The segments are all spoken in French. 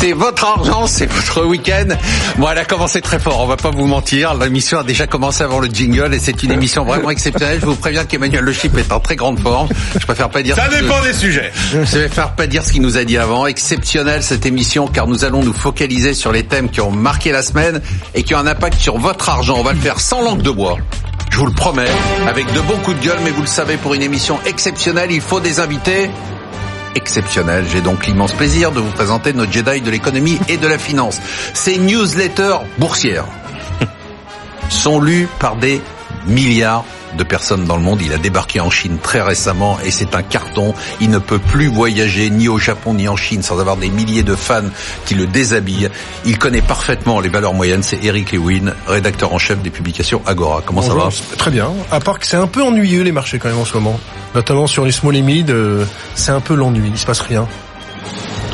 C'est votre argent, c'est votre week-end. Bon, elle a commencé très fort, on va pas vous mentir. L'émission a déjà commencé avant le jingle et c'est une émission vraiment exceptionnelle. Je vous préviens qu'Emmanuel Le Chip est en très grande forme. Je préfère pas dire... Ça dépend des sujets. Je préfère pas dire ce qu'il nous a dit avant. Exceptionnelle cette émission car nous allons nous focaliser sur les thèmes qui ont marqué la semaine et qui ont un impact sur votre argent. On va le faire sans langue de bois. Je vous le promets, avec de bons coups de gueule, mais vous le savez, pour une émission exceptionnelle, il faut des invités exceptionnels. J'ai donc l'immense plaisir de vous présenter notre Jedi de l'économie et de la finance. Ces newsletters boursières sont lus par des milliards de personnes dans le monde. Il a débarqué en Chine très récemment et c'est un carton. Il ne peut plus voyager ni au Japon ni en Chine sans avoir des milliers de fans qui le déshabillent. Il connaît parfaitement les valeurs moyennes. C'est Eric Lewin, rédacteur en chef des publications Agora. Comment ça va? Très bien. À part que c'est un peu ennuyeux les marchés quand même en ce moment. Notamment sur les small et mid, euh, c'est un peu l'ennui. Il se passe rien.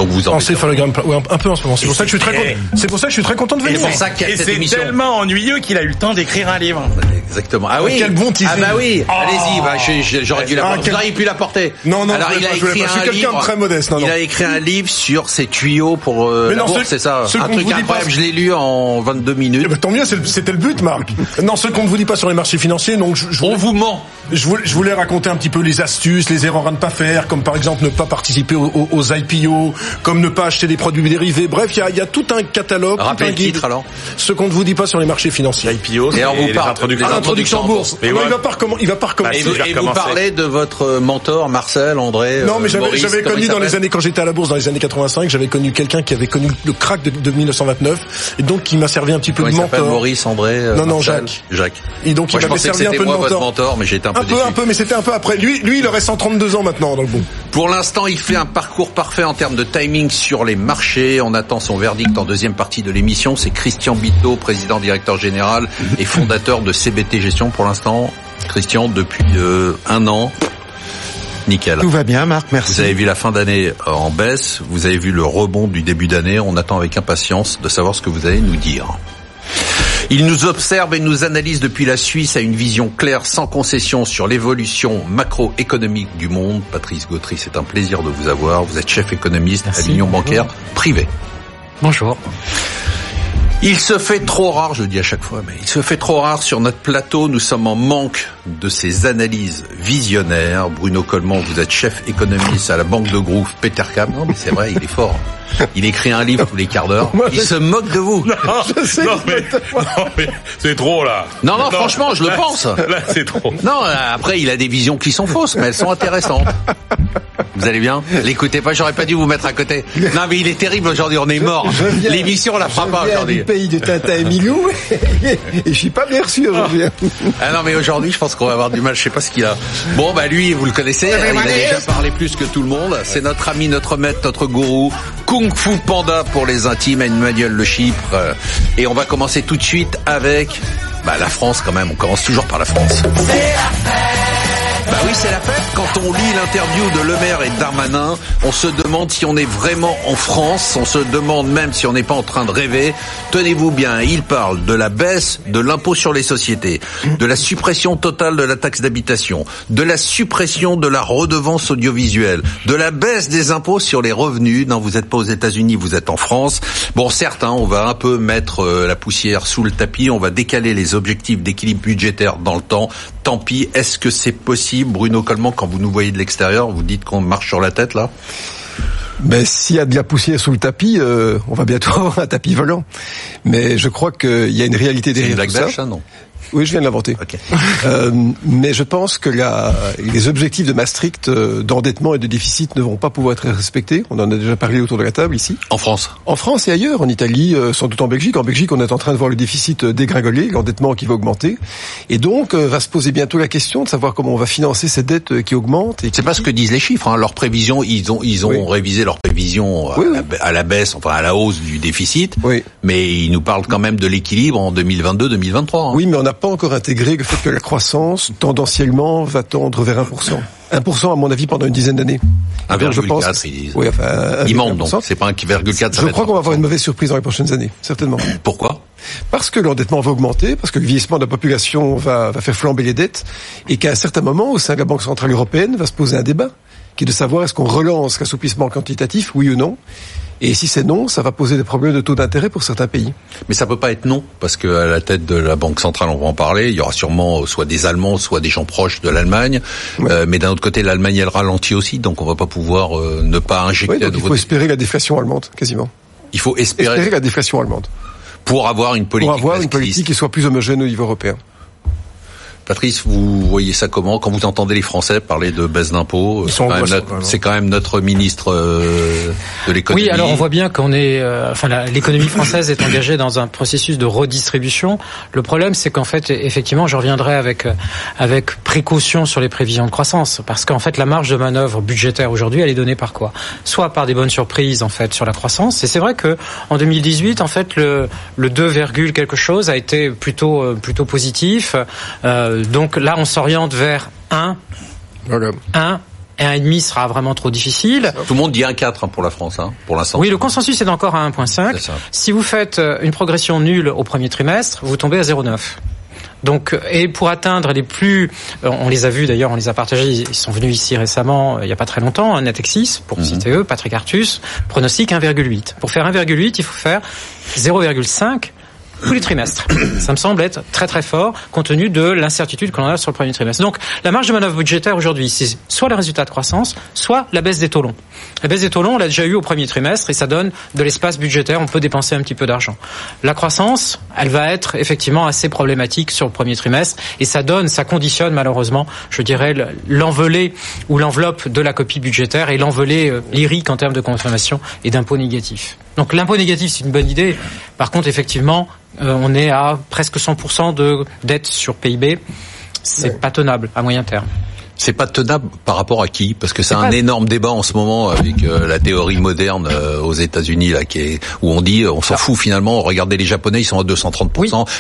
Donc vous en Encéphalogramme, ouais, un peu en ce moment. C'est pour ça que je suis très content. C'est pour ça que je suis très content de venir. Et c'est tellement ennuyeux qu'il a eu le temps d'écrire un livre. Exactement. Ah oui. quel bon teasing. Ah bah oui. Allez-y. Bah, j'aurais dû la Ah, porter. quel- Vous auriez pu la porter. Non, non, Alors je il voulais a pas, je voulais écrit un quelqu'un de livre. très modeste, non, il a écrit un livre sur ses tuyaux pour euh, c'est ça. ce Un qu'on truc vous dit incroyable. pas- Je l'ai lu en 22 minutes. Eh ben, tant mieux, c'était le but, Marc. Non, ce qu'on ne vous dit pas sur les marchés financiers, donc je, je On vous ment. je voulais, je voulais raconter un petit peu les astuces, les erreurs à ne pas faire, comme par exemple ne pas participer aux, aux- aux IPO, comme ne pas acheter des produits dérivés. Bref, il y a, il y a tout un catalogue, tout Rappelez un le guide. titre, alors. Ce qu'on ne vous dit pas sur les marchés financiers. IPO, Et alors, vous les Ah, l'introduction en bourse. Mais Non, voilà. il va pas recommen- il va pas recommencer. Et vous, et recommencer. parlez de votre mentor Marcel, André. Non, euh, mais j'avais Maurice, j'avais comment connu dans les années quand j'étais à la bourse dans les années 85, j'avais connu quelqu'un qui avait connu le crack de, de 1929 et donc qui m'a servi un petit peu Comment de il s'appelle mentor. Maurice, André. euh, Non, non, Marcel Jacques. Jacques. Et donc, il Moi, m'avait que servi un peu de mentor. mentor, mais j'étais un peu Un peu, un peu, mais c'était un peu après. Lui, lui, il aurait 132 ans maintenant dans le bon. Pour l'instant, il fait un parcours parfait en termes de timing sur les marchés. On attend son verdict en deuxième partie de l'émission. C'est Christian Bito, président directeur général et fondateur de CBT Gestion. Pour l'instant, Christian, depuis euh, un an, nickel. Tout va bien, Marc, merci. Vous avez vu la fin d'année euh, en baisse, vous avez vu le rebond du début d'année. On attend avec impatience de savoir ce que vous allez nous dire. Il nous observe et nous analyse depuis la Suisse à une vision claire, sans concession sur l'évolution macroéconomique du monde. Patrice Gautry, c'est un plaisir de vous avoir. Vous êtes chef économiste à l'Union bancaire privée. Bonjour. Il se fait trop rare, je le dis à chaque fois, mais il se fait trop rare sur notre plateau. Nous sommes en manque de ces analyses visionnaires. Bruno Coleman, vous êtes chef économiste à la banque de Groove Petercam. Non, mais c'est vrai, il est fort. Il écrit un livre tous les quarts d'heure. Il se moque de vous. Non, non, mais, non, mais c'est trop là. Non, non, franchement, je le pense. Là, c'est trop. Non, après, il a des visions qui sont fausses, mais elles sont intéressantes. Vous allez bien L'écoutez pas, j'aurais pas dû vous mettre à côté. Non, mais il est terrible aujourd'hui, on est mort. L'émission, on la fera Je pas viens aujourd'hui. du pays de Tintin et Milou et je suis pas bien reçu aujourd'hui. Ah non, mais aujourd'hui, je pense qu'on va avoir du mal, je sais pas ce qu'il a. Bon, bah lui, vous le connaissez, hein, il a déjà parlé plus que tout le monde. C'est notre ami, notre maître, notre gourou, Kung Fu Panda pour les intimes, Emmanuel Le Chypre. Euh, Et on va commencer tout de suite avec bah, la France quand même, on commence toujours par la France. Bah oui, c'est la fête. Quand on lit l'interview de Le Maire et Darmanin, on se demande si on est vraiment en France. On se demande même si on n'est pas en train de rêver. Tenez-vous bien, il parle de la baisse de l'impôt sur les sociétés, de la suppression totale de la taxe d'habitation, de la suppression de la redevance audiovisuelle, de la baisse des impôts sur les revenus. Non, vous n'êtes pas aux États-Unis, vous êtes en France. Bon, certes, hein, on va un peu mettre euh, la poussière sous le tapis. On va décaler les objectifs d'équilibre budgétaire dans le temps. Tant pis. Est-ce que c'est possible, Bruno Coleman, quand vous nous voyez de l'extérieur, vous dites qu'on marche sur la tête là Ben, s'il y a de la poussière sous le tapis, euh, on va bientôt avoir un tapis volant. Mais je crois qu'il y a une réalité une derrière blague tout ça. belge, non Oui, je viens de l'inventer. Ok. Euh, mais je pense que la, les objectifs de Maastricht euh, d'endettement et de déficit ne vont pas pouvoir être respectés. On en a déjà parlé autour de la table ici. En France. En France et ailleurs, en Italie, euh, sans doute en Belgique. En Belgique, on est en train de voir le déficit euh, dégringoler, l'endettement qui va augmenter. Et donc, va se poser bientôt la question de savoir comment on va financer cette dette qui augmente. Et qui- C'est pas ce que disent les chiffres. Hein. Leurs prévisions, ils ont ils ont Oui. révisé leurs prévisions à, Oui, oui. la, ba- à la baisse, enfin à la hausse du déficit. Oui. Mais ils nous parlent quand même de l'équilibre en 2022-2023. hein. Oui, mais on n'a pas encore intégré le fait que la croissance, tendanciellement, va tendre vers 1%. 1% à mon avis pendant une dizaine d'années. Donc, 1,4, ils disent. Oui, enfin, mentent donc. 1,4%. C'est pas 1,4. ça Je crois qu'on va avoir une mauvaise surprise dans les prochaines années, certainement. Pourquoi? Parce que l'endettement va augmenter, parce que le vieillissement de la population va, va faire flamber les dettes, et qu'à un certain moment, au sein de la Banque Centrale Européenne, va se poser un débat, qui est de savoir est-ce qu'on relance l'assouplissement quantitatif, oui ou non. Et si c'est non, ça va poser des problèmes de taux d'intérêt pour certains pays. Mais ça peut pas être non, parce que à la tête de la Banque centrale, on va en parler, il y aura sûrement soit des Allemands, soit des gens proches de l'Allemagne. Euh, mais d'un autre côté, l'Allemagne, elle ralentit aussi, donc on va pas pouvoir euh, ne pas injecter donc Il faut espérer la déflation allemande, quasiment. Il faut espérer, espérer la déflation allemande. Pour avoir une politique. Pour avoir une politique qui soit plus homogène au niveau européen. Patrice, vous voyez ça comment quand vous entendez les Français parler de baisse d'impôts C'est quand, même notre ministre euh, de l'économie. Oui, alors on voit bien qu'on est, euh, enfin l'économie française est engagée dans un processus de redistribution. Le problème, c'est qu'en fait, effectivement, je reviendrai avec euh, avec précaution sur les prévisions de croissance, parce qu'en fait, la marge de manœuvre budgétaire aujourd'hui, elle est donnée par quoi? Soit par des bonnes surprises en fait sur la croissance. Et c'est vrai que en 2018, en fait, le le 2, quelque chose a été plutôt plutôt positif. Euh, donc là, on s'oriente vers 1. Voilà. 1 et 1,5 sera vraiment trop difficile. Tout le monde dit 1,4 hein, pour la France, hein, pour l'instant. Oui, le consensus est encore à 1,5. Si vous faites euh, une progression nulle au premier trimestre, vous tombez à 0,9. Donc, et pour atteindre les plus, euh, on les a vus d'ailleurs, on les a partagés, ils sont venus ici récemment, il n'y a pas très longtemps, un Natexis, pour mhm. citer eux, Patrick Artus, pronostic 1,8. Pour faire 1,8, il faut faire 0,5 tous les trimestres. Ça me semble être très très fort compte tenu de l'incertitude qu'on a sur le premier trimestre. Donc la marge de manœuvre budgétaire aujourd'hui, c'est soit le résultat de croissance, soit la baisse des taux longs. La baisse des taux longs, on l'a déjà eu au premier trimestre et ça donne de l'espace budgétaire, on peut dépenser un petit peu d'argent. La croissance, elle va être effectivement assez problématique sur le premier trimestre et ça donne, ça conditionne malheureusement, je dirais, l'envolée ou l'enveloppe de la copie budgétaire et l'envolée euh, lyrique en termes de consommation et d'impôts négatifs. Donc l'impôt négatif, c'est une bonne idée. Par contre, effectivement, euh, on est à presque 100% de dette sur PIB. C'est pas tenable à moyen terme. C'est pas tenable par rapport à qui? Parce que c'est un énorme débat en ce moment avec euh, la théorie moderne euh, aux États-Unis là, qui est où on dit on s'en fout finalement. Regardez les Japonais, ils sont à 230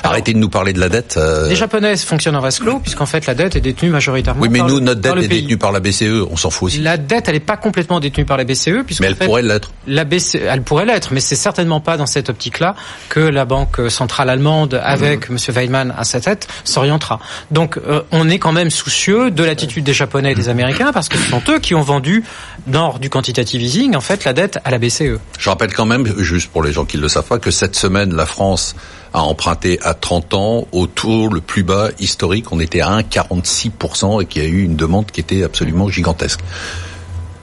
Arrêtez de nous parler de la dette. Euh. Les Japonais fonctionnent en vase clos puisqu'en fait la dette est détenue majoritairement. Oui, mais nous notre dette est détenue par la BCE. On s'en fout aussi. La dette, elle est pas complètement détenue par la BCE puisque mais elle pourrait l'être. La BCE, elle pourrait l'être, mais c'est certainement pas dans cette optique-là que la banque centrale allemande, avec M. Mmh. Weidmann à sa tête, s'orientera. Donc on est quand même soucieux de l'attitude des Japonais et des Américains parce que ce sont eux qui ont vendu dans du quantitative easing en fait la dette à la BCE. Je rappelle quand même, juste pour les gens qui ne le savent pas, que cette semaine la France a emprunté à 30 ans au taux le plus bas historique. On était à 1,46% et qu'il y a eu une demande qui était absolument gigantesque.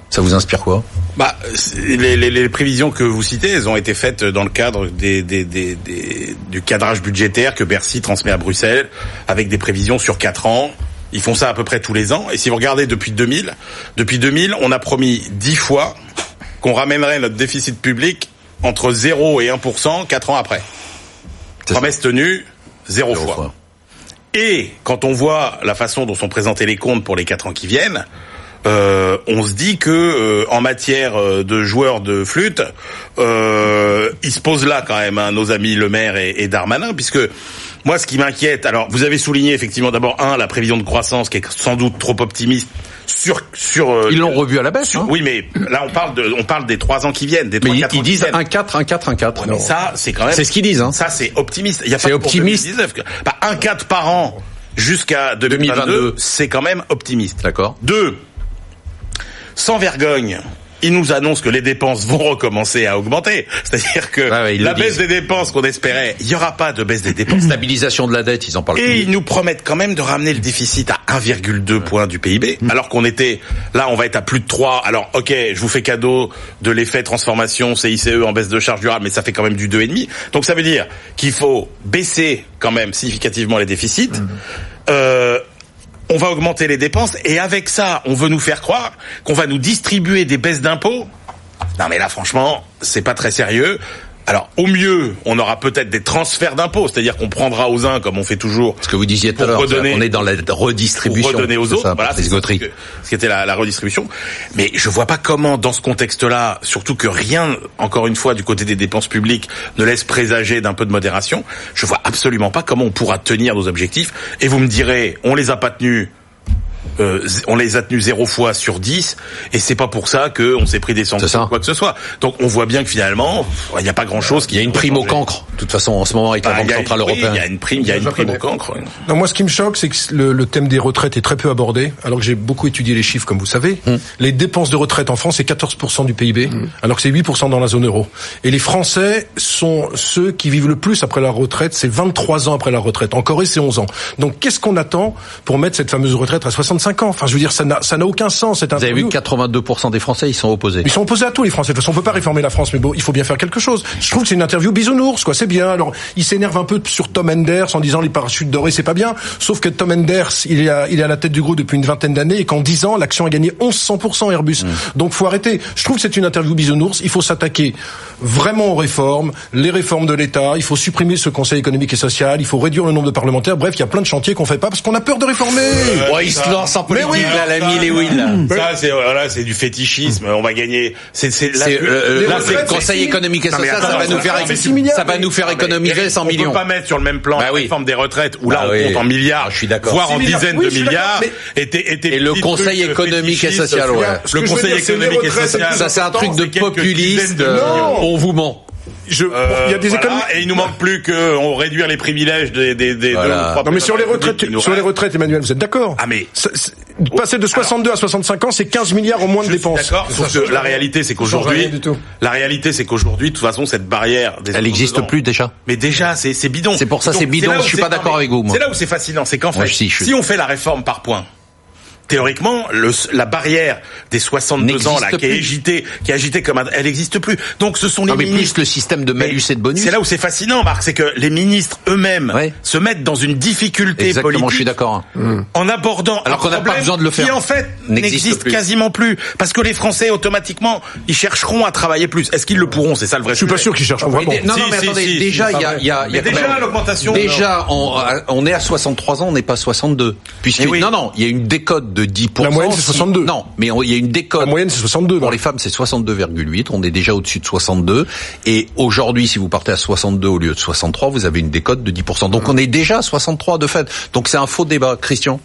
Ça vous inspire quoi? Bah, les, les, les, prévisions que vous citez, elles ont été faites dans le cadre des, des, des, du cadrage budgétaire que Bercy transmet à Bruxelles, avec des prévisions sur 4 ans, ils font ça à peu près tous les ans. Et si vous regardez depuis 2000, depuis 2000, on a promis 10 fois qu'on ramènerait notre déficit public entre 0 et 1% 4 ans après. Promesse tenue, 0, fois. Et quand on voit la façon dont sont présentés les comptes pour les 4 ans qui viennent, euh, on se dit que euh, en matière euh, de joueurs de flûte, euh, ils se posent là quand même, hein, nos amis Le Maire et, et Darmanin, puisque moi, ce qui m'inquiète, alors vous avez souligné effectivement d'abord un la prévision de croissance qui est sans doute trop optimiste sur sur. Euh, ils l'ont revu à la baisse. hein oui, mais là on parle de on parle des trois ans qui viennent, des trois mais ils, disent un 4, un 4, un 4. mais ça, c'est quand même. C'est ce qu'ils disent. Hein. Ça, c'est optimiste. Il y a pas optimiste. Bah, un 4 par an jusqu'à 2022, c'est quand même optimiste. D'accord. Deux, sans vergogne il nous annonce que les dépenses vont recommencer à augmenter. C'est-à-dire que la baisse des dépenses qu'on espérait, il n'y aura pas de baisse des dépenses. Stabilisation de la dette, ils en parlent. Et ils nous promettent quand même de ramener le déficit à 1,2 point du PIB, mm. alors qu'on était là, on va être à plus de 3. Alors ok, je vous fais cadeau de l'effet transformation CICE en baisse de charge durable, mais ça fait quand même du 2,5. Donc ça veut dire qu'il faut baisser quand même significativement les déficits. Mm. Euh, on va augmenter les dépenses et avec ça, on veut nous faire croire qu'on va nous distribuer des baisses d'impôts. Non mais là franchement, c'est pas très sérieux. Alors, au mieux, on aura peut-être des transferts d'impôts, c'est-à-dire qu'on prendra aux uns, comme on fait toujours. Ce que vous disiez tout à l'heure, on est dans la redistribution. redonner aux autres, voilà, c'est ce qui était la, la, redistribution. Mais je vois pas comment, dans ce contexte-là, surtout que rien, encore une fois, du côté des dépenses publiques, ne laisse présager d'un peu de modération, je vois absolument pas comment on pourra tenir nos objectifs. Et vous me direz, on les a pas tenus euh, on les a tenus zéro fois sur 10 et c'est pas pour ça que on s'est pris des sanctions ou quoi que ce soit. Donc on voit bien que finalement il n'y a pas grand chose qui. Il y a une prime au cancre. De toute façon en ce moment avec la Bah, Banque il y a- centrale européenne. Il y a une prime, il y a une prime au cancre. Non, moi, ce qui me choque, c'est que le, le thème des retraites est très peu abordé, alors que j'ai beaucoup étudié les chiffres, comme vous savez. Les dépenses de retraite en France, c'est 14% du PIB, alors que c'est 8% dans la zone euro. Et les Français sont ceux qui vivent le plus après la retraite, c'est 23 ans après la retraite. En Corée, c'est 11 ans. Donc, qu'est-ce qu'on attend pour mettre cette fameuse retraite à 65 ans Enfin, je veux dire, ça n'a ça n'a aucun sens. Cette Vous avez vu interview. 82% des Français ils sont opposés. Ils sont opposés à tout, les Français. De toute façon, on peut pas réformer la France, mais bon, il faut bien faire quelque chose. Je trouve que c'est une interview bisounours, quoi. C'est bien. Alors, il s'énerve un peu sur Tom Enders en disant les parachutes dorés, c'est pas bien. Sauf que Tom Enders, il est à, il est à la tête du groupe depuis une vingtaine d'années et qu'en 10 ans, l'action a gagné 1100% Airbus. Donc, faut arrêter. Je trouve que c'est une interview bisounours. Il faut s'attaquer vraiment aux réformes, les réformes de l'État. Il faut supprimer ce Conseil économique et social. Il faut réduire le nombre de parlementaires. Bref, il y a plein de chantiers qu'on fait pas parce qu'on a peur de réformer. Ouais, lance en politique, oui, là, l'ami Lewin. là. Ça c'est voilà, c'est du fétichisme. On va gagner. C'est c'est là, C'est, euh, là, là, c'est- le Conseil économique et Non, mais social, ça va nous faire, fait 6 milliards. ça va nous faire Non, mais économiser Eric, 100 millions. On peut pas mettre sur le même plan Bah la réforme des retraites où là Bah on oui. compte en milliards, Ah, je suis d'accord. voire en 6 milliards. dizaines de milliards. mais- était, était Et le Conseil trucs économique et social, Le Conseil économique et social. Ça, c'est un truc de populiste. euh. On vous ment. Je, Euh, il y a des voilà, économies. Et il nous manque plus que on réduire les privilèges des des des Voilà. trois Non mais sur les retraites, sur les retraites, Emmanuel, vous êtes d'accord Ah, mais- Ça- passer de 62 à 65 ans, c'est 15 milliards en moins de dépenses. D'accord. Sauf que la réalité, c'est qu'aujourd'hui, la réalité, c'est qu'aujourd'hui, de toute façon, cette barrière, des Elle n'existe 62 ans- plus déjà. Mais déjà, c'est c'est bidon. C'est pour ça, c'est bidon, là où je suis c'est- pas d'accord avec vous, moi. C'est là où c'est fascinant, c'est qu'en fait, si on fait la réforme par points, théoriquement, le, la barrière des 62 ans là, qui est agitée, qui est agitée comme un- elle n'existe plus. Donc, ce sont les Non, mais ministres. plus le système de malus et de bonus. C'est là où c'est fascinant, Marc, c'est que les ministres eux-mêmes Ouais. se mettent dans une difficulté Exactement, politique je suis d'accord. hein. en abordant Alors un qu'on n'a pas besoin de le faire. qui en fait N'existe quasiment plus parce que les Français automatiquement ils chercheront à travailler plus. Est-ce qu'ils le pourront? C'est ça le vrai Je suis pas sûr qu'ils cherchent vraiment. Non, non, mais si, attendez, si, déjà, il y a, il y a, il y a déjà, l'augmentation, Déjà, on, on est à 63 ans, on n'est pas 62. Puisque, Eh oui. non, non, il y a une décote de 10%. La moyenne, c'est si- 62. Non, mais il y a une décote. La moyenne, c'est 62. Pour les femmes, c'est 62,8. On est déjà au-dessus de 62. Et aujourd'hui, si vous partez à 62 au lieu de 63, vous avez une décote de 10%. Donc on est déjà à 63 de fait. Donc c'est un faux débat. Christian?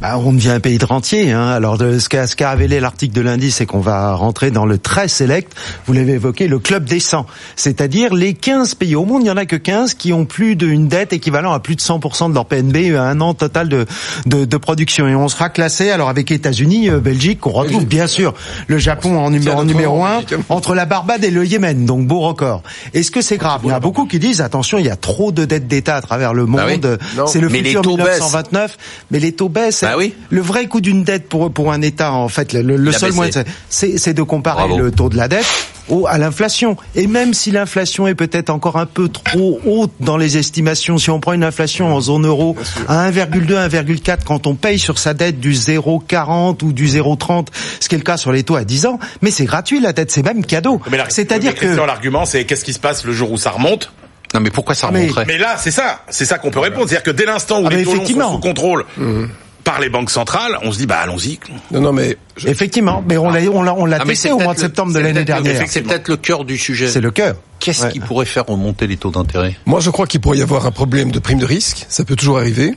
Bah, on devient un pays de rentiers. Hein. Alors, de, ce qu'a ce révélé l'article de lundi, c'est qu'on va rentrer dans le très select, vous l'avez évoqué, le club des 100. C'est-à-dire les 15 pays au monde, il n'y en a que 15 qui ont plus d'une dette équivalent à plus de 100% de leur PNB à un an total de, de, de production. Et on sera classé, alors avec États-Unis, euh, Belgique, qu'on retrouve bien sûr, le Japon en, numéro, en notre numéro rang, 1, Belgique. entre la Barbade et le Yémen. Donc, beau record. Est-ce que c'est grave? Il y en a beaucoup qui disent, attention, il y a trop de dettes d'État à travers le monde. Bah oui. Non. C'est le Mais futur taux baissent. 1929. Mais les taux baissent. Bah oui. Le vrai coût d'une dette pour pour un État, en fait, le, le seul baissé. moyen, de- c'est c'est de comparer Bravo. le taux de la dette au, à l'inflation. Et même si l'inflation est peut-être encore un peu trop haute dans les estimations, si on prend une inflation en zone euro à 1,2, 1,4, quand on paye sur sa dette du 0,40 ou du 0,30, ce qui est le cas sur les taux à 10 ans, mais c'est gratuit la dette, c'est même cadeau. C'est-à-dire que l'argument c'est qu'est-ce qui se passe le jour où ça remonte? Non, mais pourquoi ça Mais- remonterait? Mais là, c'est ça, c'est ça qu'on peut répondre. C'est-à-dire que dès l'instant où Ah, les taux longs sont sous contrôle par les banques centrales, on se dit bah allons-y. Non, non, mais je- effectivement, mais on l'a on l'a on l'a Ah, testé c'est au mois de septembre de l'année dernière. C'est peut-être le cœur du sujet. C'est le cœur. Qu'est-ce Ouais. qui pourrait faire remonter les taux d'intérêt? Moi, je crois qu'il pourrait y avoir un problème de prime de risque. Ça peut toujours arriver.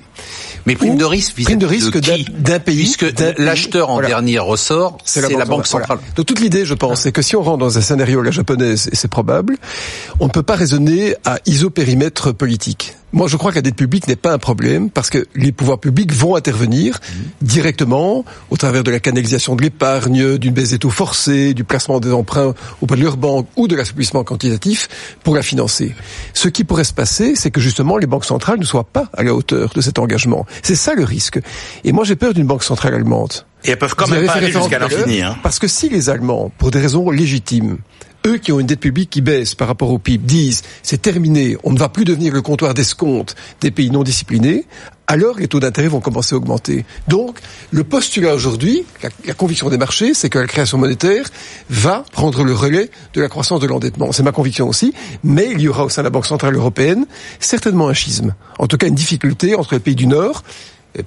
Mais prime Ou de risque vis-à-vis prime de risque d'un qui? d'un pays, Puisque l'acheteur en Voilà. dernier ressort, c'est la, banque centrale. Voilà. Donc toute l'idée, je pense, c'est que si on rentre dans un scénario à la japonaise, et c'est probable, on ne peut pas raisonner à isopérimètre politique. Moi, je crois que la dette publique n'est pas un problème parce que les pouvoirs publics vont intervenir directement au travers de la canalisation de l'épargne, d'une baisse des taux forcés, du placement des emprunts auprès de leur banque ou de l'assouplissement quantitatif pour la financer. Ce qui pourrait se passer, c'est que justement les banques centrales ne soient pas à la hauteur de cet engagement. C'est ça le risque. Et moi, j'ai peur d'une banque centrale allemande. Et elles peuvent quand Vous même pas aller jusqu'à l'infini. Hein. Parce que si les Allemands, pour des raisons légitimes, eux qui ont une dette publique qui baisse par rapport au PIB, disent c'est terminé, on ne va plus devenir le comptoir d'escompte des pays non disciplinés, alors les taux d'intérêt vont commencer à augmenter. Donc, le postulat aujourd'hui, la, la conviction des marchés, c'est que la création monétaire va prendre le relais de la croissance de l'endettement. C'est ma conviction aussi, mais il y aura au sein de la Banque Centrale Européenne certainement un schisme. En tout cas, une difficulté entre les pays du Nord,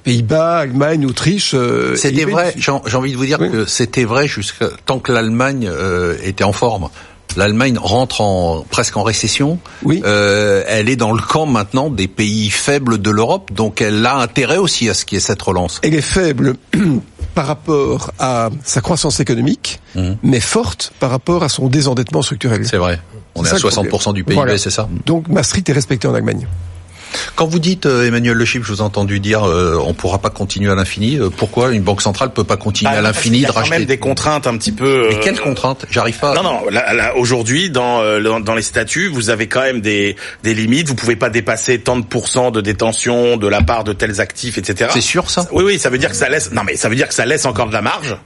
Pays-Bas, Allemagne, Autriche. euh, C'était vrai. J'ai envie de vous dire Oui. que c'était vrai jusqu'à tant que l'Allemagne euh, était en forme. l'Allemagne rentre en presque en récession. Oui. Euh, elle est dans le camp maintenant des pays faibles de l'Europe, donc elle a intérêt aussi à ce qui est cette relance. Elle est faible par rapport à sa croissance économique, Mhm. mais forte par rapport à son désendettement structurel. C'est vrai. On est, à ça le 60% du PIB, Voilà. c'est ça? Donc Maastricht est respecté en Allemagne. Quand vous dites, euh, Emmanuel Le Chip, je vous ai entendu dire, euh, on pourra pas continuer à l'infini. euh, pourquoi une banque centrale peut pas continuer Bah, à l'infini qu'il y de a quand racheter même des contraintes un petit peu. Mais euh, quelles contraintes? J'arrive pas. Non, non. Là, là, aujourd'hui, dans, euh, dans dans les statuts, vous avez quand même des des limites. Vous pouvez pas dépasser tant de pourcents de détention de la part de tels actifs, etc. C'est sûr ça? Oui, oui. Ça veut dire que ça laisse. Non, mais ça veut dire que ça laisse encore de la marge.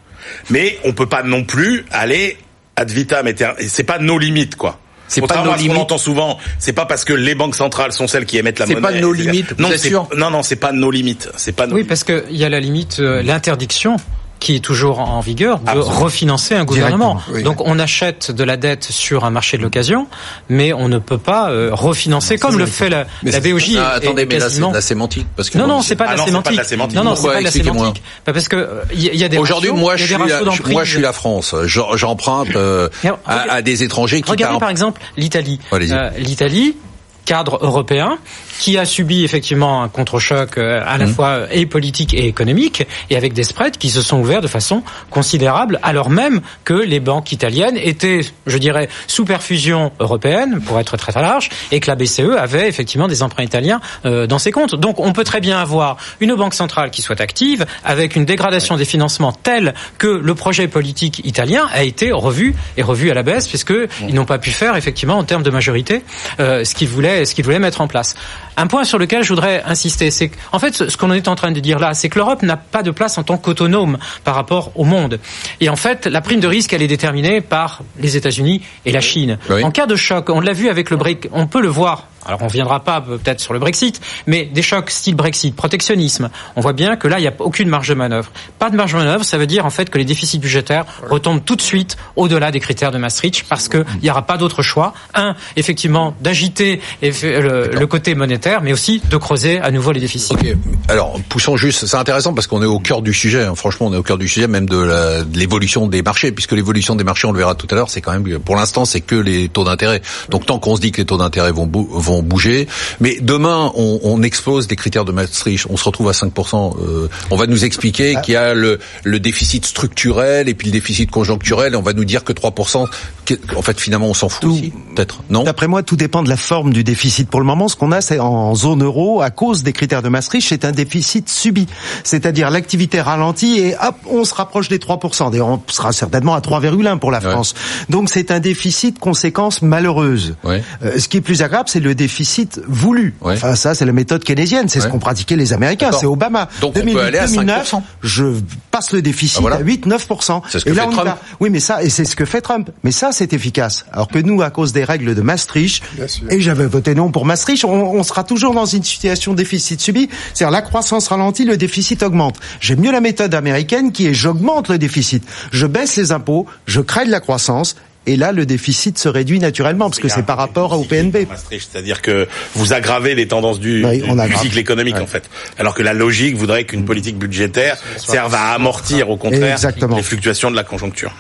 Mais on peut pas non plus aller ad vitam. Et C'est pas nos limites, quoi. C'est pas Contrairement nos à ce limites. qu'on entend souvent, c'est pas parce que les banques centrales sont celles qui émettent la C'est monnaie. pas nos etc. limites, vous Non, êtes c'est- sûr? non, non, c'est pas nos limites. C'est pas nos Oui, limites. parce qu'il y a la limite, euh, l'interdiction qui est toujours en vigueur de Absolument. refinancer un gouvernement. Oui. Donc on achète de la dette sur un marché de l'occasion, mais on ne peut pas euh, refinancer comme le fait la, Mais la BOJ. Ah, attendez, mais là c'est de la sémantique parce que Non, non, c'est pas, Ah la non, c'est pas de sémantique. la sémantique. Non, non, c'est pas de la sémantique. Bah, parce que il y, a- y a des Aujourd'hui, moi, je a suis, la, moi, je suis la France. J'emprunte euh, à, des étrangers qui Regardez par- par exemple l'Italie. Euh, L'Italie, cadre européen, qui a subi effectivement un contre-choc euh, à la Mmh. fois et politique et économique, et avec des spreads qui se sont ouverts de façon considérable, alors même que les banques italiennes étaient, je dirais, sous perfusion européenne, pour être très très large, et que la BCE avait effectivement des emprunts italiens euh, dans ses comptes. Donc on peut très bien avoir une banque centrale qui soit active, avec une dégradation des financements telle que le projet politique italien a été revu et revu à la baisse, puisque ils n'ont pas pu faire effectivement en termes de majorité euh, ce qu'ils voulaient, ce qu'ils voulaient mettre en place. Un point sur lequel je voudrais insister, c'est qu'en fait, ce qu'on est en train de dire là, c'est que l'Europe n'a pas de place en tant qu'autonome par rapport au monde. Et en fait, la prime de risque, elle est déterminée par les États-Unis et la Chine. Oui. En cas de choc, on l'a vu avec le Brexit, on peut le voir. Alors on ne viendra pas peut-être sur le Brexit, mais des chocs style Brexit, protectionnisme, on voit bien que là, il n'y a aucune marge de manœuvre. Pas de marge de manœuvre, ça veut dire en fait que les déficits budgétaires retombent tout de suite au-delà des critères de Maastricht parce qu'il n'y aura pas d'autre choix. Un, effectivement, d'agiter le, côté monétaire, mais aussi de creuser à nouveau les déficits. Ok. Alors, poussons juste. C'est intéressant parce qu'on est au cœur du sujet. hein. Franchement, on est au cœur du sujet, même de l'évolution des marchés, puisque l'évolution des marchés, on le verra tout à l'heure, c'est quand même, pour l'instant, c'est que les taux d'intérêt. Donc, tant qu'on se dit que les taux d'intérêt vont, bou- vont bouger, mais demain, on, on explose des critères de Maastricht. On se retrouve à 5%. euh, on va nous expliquer qu'il y a le, le déficit structurel et puis le déficit conjoncturel. Et on va nous dire que 3%. que- En fait, finalement, on s'en fout peut-être. Non? D'après moi, tout dépend de la forme du déficit. Pour le moment, ce qu'on a, c'est en zone euro, à cause des critères de Maastricht, c'est un déficit subi. C'est-à-dire l'activité ralentit et hop, on se rapproche des 3%. D'ailleurs, on sera certainement à 3,1 pour la Ouais. France. Donc c'est un déficit conséquence malheureuse. Ouais. Euh, ce qui est plus agréable, c'est le déficit voulu. Ouais. Enfin, ça, c'est la méthode keynésienne. C'est ce qu'ont pratiqué les Américains. C'est Obama. Donc, on peut aller à 2009, 5%. Je passe le déficit Ah, voilà. à 8-9%. C'est ce que et là, fait on y Trump. va. Oui, mais ça, et c'est ce que fait Trump. Mais ça, c'est efficace. Alors que nous, à cause des règles de Maastricht, Bien sûr. et j'avais voté non pour Maastricht, on, on sera toujours dans une situation de déficit subi. C'est-à-dire la croissance ralentit, le déficit augmente. J'aime mieux la méthode américaine qui est j'augmente le déficit. Je baisse les impôts, je crée de la croissance. Et là, le déficit se réduit naturellement parce que c'est par rapport au PNB. C'est-à-dire que vous aggravez les tendances du, Oui, du- on du aggrave. cycle économique en fait. Alors que la logique voudrait qu'une politique budgétaire serve à amortir au contraire Exactement. les fluctuations de la conjoncture.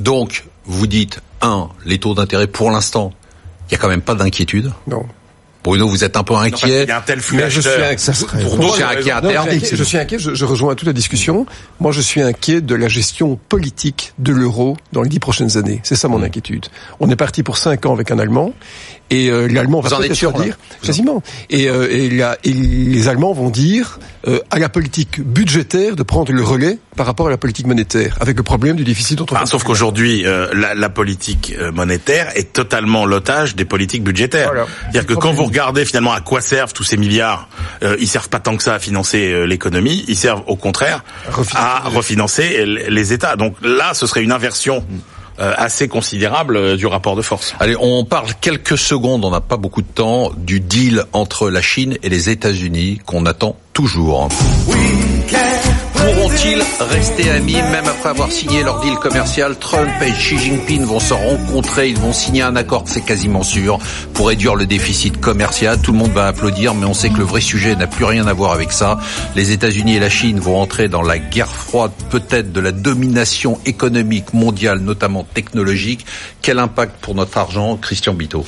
Donc, vous dites, un, les taux d'intérêt, pour l'instant, il y a quand même pas d'inquiétude. Non. Bruno, vous êtes un peu inquiet. y a un tel flux Mais je suis inquiet. Pour d'autres je suis inquiet, je suis inquiet, je, je rejoins toute la discussion. Moi, je suis inquiet de la gestion politique de l'euro dans les dix prochaines années. C'est ça mon inquiétude. On est parti pour cinq ans avec un Allemand, et euh, l'Allemand va peut-être sûr, là dire, quasiment. Et, euh, et, la- et les Allemands vont dire euh, à la politique budgétaire de prendre le relais par rapport à la politique monétaire, avec le problème du déficit dont on Enfin, parle. sauf qu'aujourd'hui, euh, la, la politique euh, monétaire est totalement l'otage des politiques budgétaires. Voilà. C'est-à-dire que quand vous regardez finalement à quoi servent tous ces milliards, euh, ils servent pas tant que ça à financer euh, l'économie, ils servent au contraire Refinancer. à refinancer les États. Donc là, ce serait une inversion assez considérable euh, du rapport de force. Allez, on parle quelques secondes, on n'a pas beaucoup de temps, du deal entre la Chine et les États-Unis qu'on attend toujours. We can play Pourront-ils rester amis même après avoir signé leur deal commercial Trump et Xi Jinping vont se rencontrer, ils vont signer un accord, c'est quasiment sûr, pour réduire le déficit commercial. Tout le monde va applaudir, mais on sait que le vrai sujet n'a plus rien à voir avec ça. Les États-Unis et la Chine vont entrer dans la guerre froide, peut-être de la domination économique mondiale, notamment technologique. Quel impact pour notre argent, Christian Bito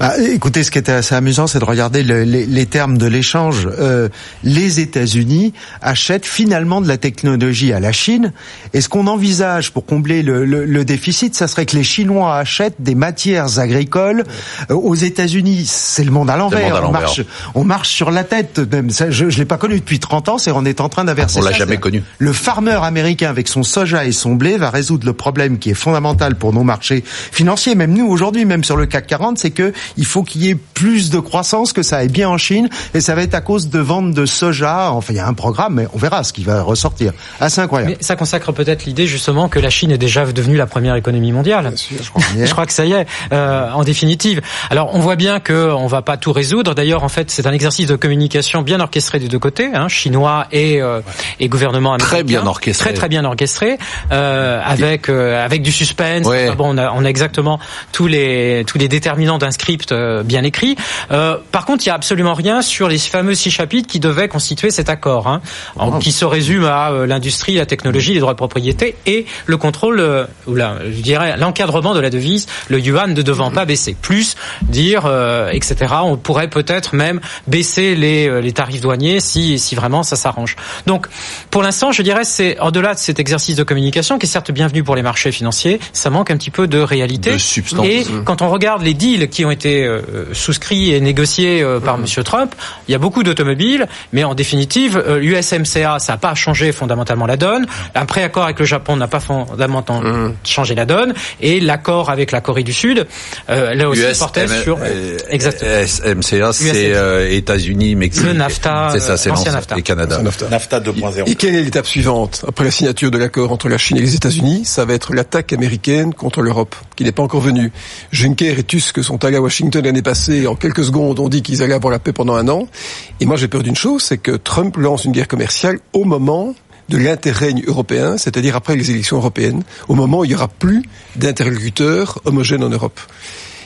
bah, écoutez, ce qui était assez amusant, c'est de regarder le, les, les, termes de l'échange. Euh, les États-Unis achètent finalement de la technologie à la Chine, et ce qu'on envisage pour combler le, le, le, déficit, ça serait que les Chinois achètent des matières agricoles euh, aux États-Unis. C'est le monde à l'envers. On marche, on marche sur la tête. Même ça, je, je l'ai pas connu depuis 30 ans. C'est on est en train d'inverser. On l'a jamais connu. Le farmer américain avec son soja et son blé va résoudre le problème qui est fondamental pour nos marchés financiers. Même nous aujourd'hui, même sur le CAC 40, c'est que il faut qu'il y ait plus de croissance, que ça aille bien en Chine, et ça va être à cause de ventes de soja. Enfin, il y a un programme, mais on verra ce qui va ressortir. Assez incroyable. Mais ça consacre peut-être l'idée justement que la Chine est déjà devenue la première économie mondiale. je, crois je, crois que ça y est, euh, en définitive. Alors, on voit bien que on va pas tout résoudre. D'ailleurs, en fait, c'est un exercice de communication bien orchestré des deux côtés, hein, chinois et, euh, et gouvernement américain. Très bien orchestré. Très très bien orchestré, euh, avec euh, avec du suspense. Ouais. Bon, on a, on a exactement tous les tous les déterminants d'un script euh, bien écrit. Euh, par contre, il y a absolument rien sur les fameux six chapitres qui devaient constituer cet accord, hein, en, qui se résume à euh, l'industrie, la technologie, les droits de propriété et le contrôle, ou là, je dirais l'encadrement de la devise, le yuan ne devant pas baisser. Plus dire, etc. On pourrait peut-être même baisser les, les tarifs douaniers si, si vraiment ça s'arrange. Donc, pour l'instant, je dirais, c'est en-delà de cet exercice de communication qui est certes bienvenu pour les marchés financiers, ça manque un petit peu de réalité. De substance. Et quand on regarde les deals qui ont été euh, souscrit et négocié euh, par Monsieur Trump. Il y a beaucoup d'automobiles, mais en définitive, l'USMCA, euh, ça n'a pas changé fondamentalement la donne. Un préaccord avec le Japon n'a pas fondamentalement changé la donne, et l'accord avec la Corée du Sud, là aussi US, portait sur exactement. SMCA, c'est États-Unis, Mexique. Le NAFTA, c'est ça, c'est NAFTA. et Canada. NAFTA, NAFTA 2.0. Et quelle est l'étape suivante après la signature de l'accord entre la Chine et les États-Unis Ça va être l'attaque américaine contre l'Europe, qui n'est pas encore venue. Juncker et Tusk sont allés à Washington l'année passée. En quelques secondes, on dit qu'ils allaient avoir la paix pendant un an. Et moi, j'ai peur d'une chose, c'est que Trump lance une guerre commerciale au moment de l'interrègne européen, c'est-à-dire après les élections européennes, au moment où il n'y aura plus d'interlocuteurs homogènes en Europe.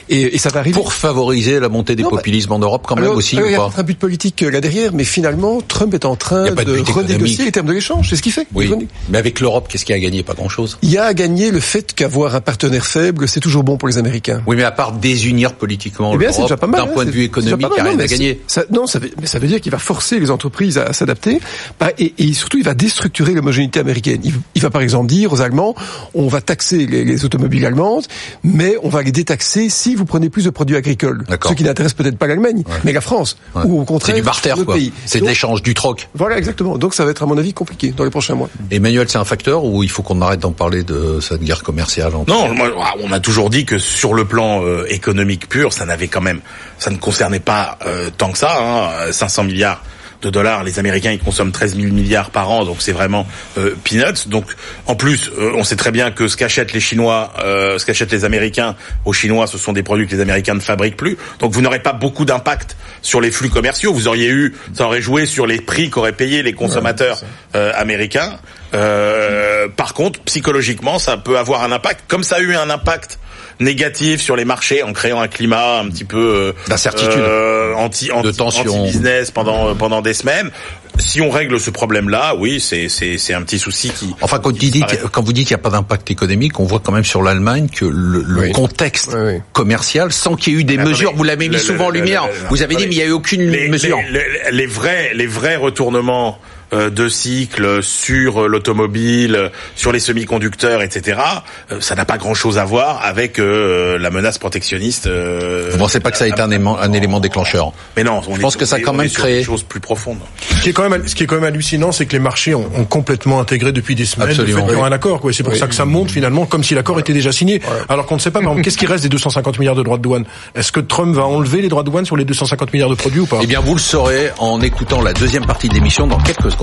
Et, et, ça va arriver pour favoriser la montée des non, populismes en Europe quand même alors, aussi ou il y a un but politique là derrière, mais finalement Trump est en train de, de renégocier les termes de l'échange. C'est ce qu'il fait. Oui. Mais avec l'Europe, qu'est-ce qu'il y a à gagner Pas grand-chose. Il y a à gagner le fait qu'avoir un partenaire faible, c'est toujours bon pour les Américains. Oui, mais à part désunir politiquement eh l'Europe, pas mal, d'un point de vue économique, il n'y a rien à gagner. Ça, non, ça veut, mais ça veut dire qu'il va forcer les entreprises à, à s'adapter, et, et, surtout il va déstructurer l'homogénéité américaine. Il, il, va par exemple dire aux Allemands, on va taxer les, les automobiles allemandes, mais on va les détaxer si vous prenez plus de produits agricoles. Ce qui n'intéresse peut-être pas l'Allemagne, ouais. mais la France. Ouais. Ou au contraire, c'est du barter, quoi. pays. C'est de l'échange, du troc. Voilà, exactement. Donc ça va être à mon avis compliqué dans les prochains mois. Emmanuel, c'est un facteur ou il faut qu'on arrête d'en parler de cette guerre commerciale entre... Non, moi, on a toujours dit que sur le plan euh, économique pur, ça n'avait quand même, ça ne concernait pas euh, tant que ça, hein, 500 milliards de dollars. Les Américains, ils consomment 13 000 milliards par an, donc c'est vraiment euh, peanuts. Donc, en plus, euh, on sait très bien que ce qu'achètent les Chinois, euh, ce qu'achètent les Américains aux Chinois, ce sont des produits que les Américains ne fabriquent plus. Donc, vous n'aurez pas beaucoup d'impact sur les flux commerciaux. Vous auriez eu, ça aurait joué sur les prix qu'auraient payé les consommateurs ouais, américains. par contre, psychologiquement, ça peut avoir un impact, comme ça a eu un impact négatif sur les marchés en créant un climat un petit peu d'incertitude, euh, anti, anti, de tension, anti business pendant pendant des semaines. Si on règle ce problème-là, oui, c'est c'est c'est un petit souci qui. Enfin, quand, qui vous dites quand vous dites qu'il n'y a pas d'impact économique, on voit quand même sur l'Allemagne que le, le oui. contexte oui, oui. commercial, sans qu'il y ait eu des mais mesures, vous l'avez mis le, souvent le, en lumière. vous avez dit mais il n'y a eu aucune les, mesure. Les, les, les vrais les vrais retournements de cycle sur l'automobile, sur les semi-conducteurs, etc. Ça n'a pas grand-chose à voir avec euh, la menace protectionniste. Euh, Vous pensez pas que ça a été un élément, un élément déclencheur Mais non, on je pense est, que ça a quand même créé des choses plus profondes. Ce qui est quand même, ce qui est quand même hallucinant, c'est que les marchés ont, ont complètement intégré depuis des semaines Absolument, le fait qu'il y oui. un accord. C'est pour oui. ça que ça monte finalement comme si l'accord était déjà signé. Ouais. Alors qu'on ne sait pas. Qu'est-ce qui reste des 250 milliards de droits de douane? Est-ce que Trump va enlever les droits de douane sur les 250 milliards de produits ou pas? Eh bien, vous le saurez en écoutant la deuxième partie de l'émission dans quelques secondes.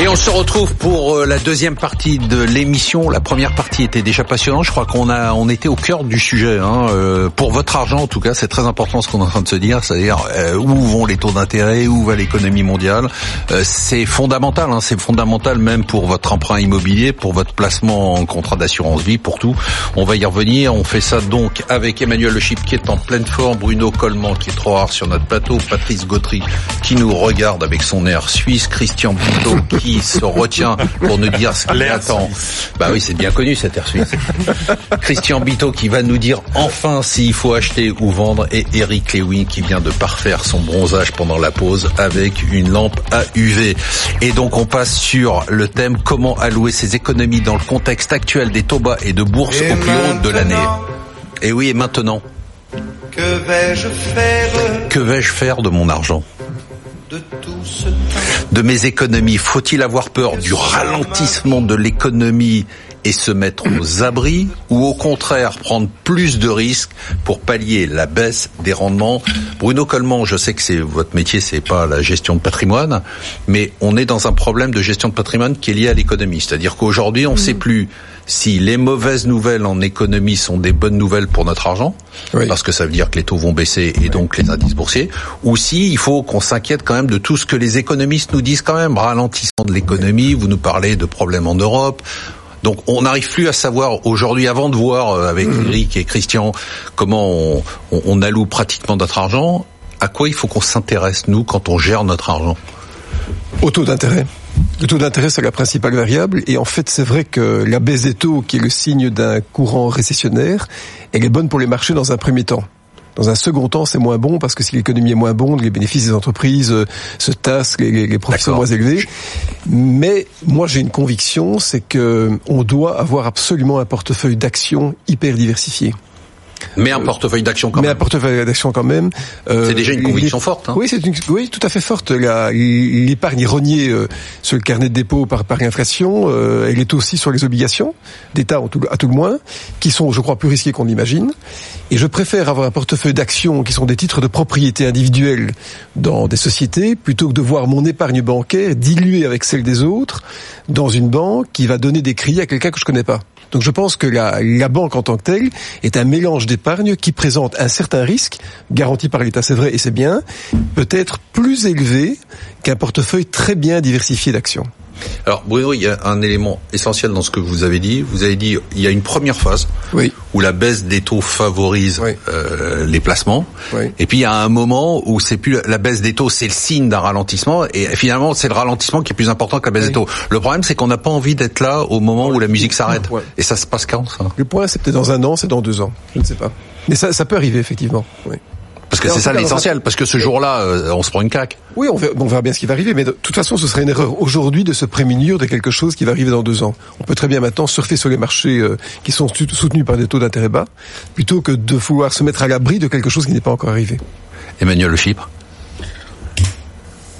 Et on se retrouve pour euh, la deuxième partie de l'émission. La première partie était déjà passionnante. Je crois qu'on a, on était au cœur du sujet. Hein. Euh, pour votre argent, en tout cas, c'est très important ce qu'on est en train de se dire, c'est-à-dire euh, où vont les taux d'intérêt, où va l'économie mondiale? c'est fondamental. Hein. C'est fondamental même pour votre emprunt immobilier, pour votre placement en contrat d'assurance vie, pour tout. On va y revenir. On fait ça donc avec Emmanuel Le Chip qui est en pleine forme, Bruno Coleman qui est trop rare sur notre plateau, Patrice Gautry qui nous regarde avec son air suisse, Christian Bouteau qui se retient pour nous dire ce qu'il attend. Bah oui, c'est bien connu cette air suisse. Christian Bito qui va nous dire enfin s'il faut acheter ou vendre et Eric Lewin qui vient de parfaire son bronzage pendant la pause avec une lampe à UV. Et donc on passe sur le thème comment allouer ses économies dans le contexte actuel des taux bas et de bourse au plus haut de l'année. Et oui, et maintenant Que vais-je faire Que vais-je faire de mon argent? de de mes économies Faut-il avoir peur du ralentissement de l'économie et se mettre aux abris ou au contraire prendre plus de risques pour pallier la baisse des rendements? Bruno Coleman, je sais que c'est votre métier, c'est pas la gestion de patrimoine, mais on est dans un problème de gestion de patrimoine qui est lié à l'économie. C'est-à-dire qu'aujourd'hui, on ne sait plus si les mauvaises nouvelles en économie sont des bonnes nouvelles pour notre argent, parce que ça veut dire que les taux vont baisser et donc les indices boursiers, ou si il faut qu'on s'inquiète quand même de tout ce que les économistes nous disent quand même, ralentissement de l'économie, vous nous parlez de problèmes en Europe, donc on n'arrive plus à savoir aujourd'hui, avant de voir euh, avec mmh. Eric et Christian comment on, on alloue pratiquement notre argent, à quoi il faut qu'on s'intéresse nous quand on gère notre argent? Au taux d'intérêt. Le taux d'intérêt, c'est la principale variable. Et en fait, c'est vrai que la baisse des taux, qui est le signe d'un courant récessionnaire, elle est bonne pour les marchés dans un premier temps. Dans un second temps, c'est moins bon parce que si l'économie est moins bonne, les bénéfices des entreprises euh, se tassent, les, les profits sont moins élevés. Mais moi, j'ai une conviction, c'est que on doit avoir absolument un portefeuille d'actions hyper diversifié. Mais un portefeuille d'action quand même. Mais un portefeuille d'action quand même. Euh, c'est déjà une conviction forte. Hein. Oui, c'est une, oui, tout à fait forte. L'épargne est reniée euh, sur le carnet de dépôt par, par inflation. Euh, elle est aussi sur les obligations d'État à tout le moins, qui sont, je crois, plus risquées qu'on l'imagine. Et je préfère avoir un portefeuille d'actions qui sont des titres de propriété individuelle dans des sociétés, plutôt que de voir mon épargne bancaire diluée avec celle des autres dans une banque qui va donner des crédits à quelqu'un que je connais pas. Donc je pense que la, banque en tant que telle est un mélange d'épargne qui présente un certain risque, garanti par l'État, c'est vrai et c'est bien, peut-être plus élevé qu'un portefeuille très bien diversifié d'actions. Alors Bruno, il y a un élément essentiel dans ce que vous avez dit. Vous avez dit il y a une première phase oui. où la baisse des taux favorise euh, les placements, oui. et puis il y a un moment où c'est plus la baisse des taux, c'est le signe d'un ralentissement, et finalement c'est le ralentissement qui est plus important que la baisse des taux. Le problème c'est qu'on n'a pas envie d'être là au moment où la musique s'arrête, et ça se passe quand ça? Le point c'est peut-être dans un an, c'est dans deux ans, je ne sais pas. Mais ça, ça peut arriver effectivement. Oui. Parce que c'est ça l'essentiel, parce que ce jour-là, euh, on se prend une claque. Oui, on verra, on verra, bien ce qui va arriver, mais de toute façon, ce serait une erreur aujourd'hui de se prémunir de quelque chose qui va arriver dans deux ans. On peut très bien maintenant surfer sur les marchés euh, qui sont soutenus par des taux d'intérêt bas, plutôt que de vouloir se mettre à l'abri de quelque chose qui n'est pas encore arrivé. Emmanuel Le Chypre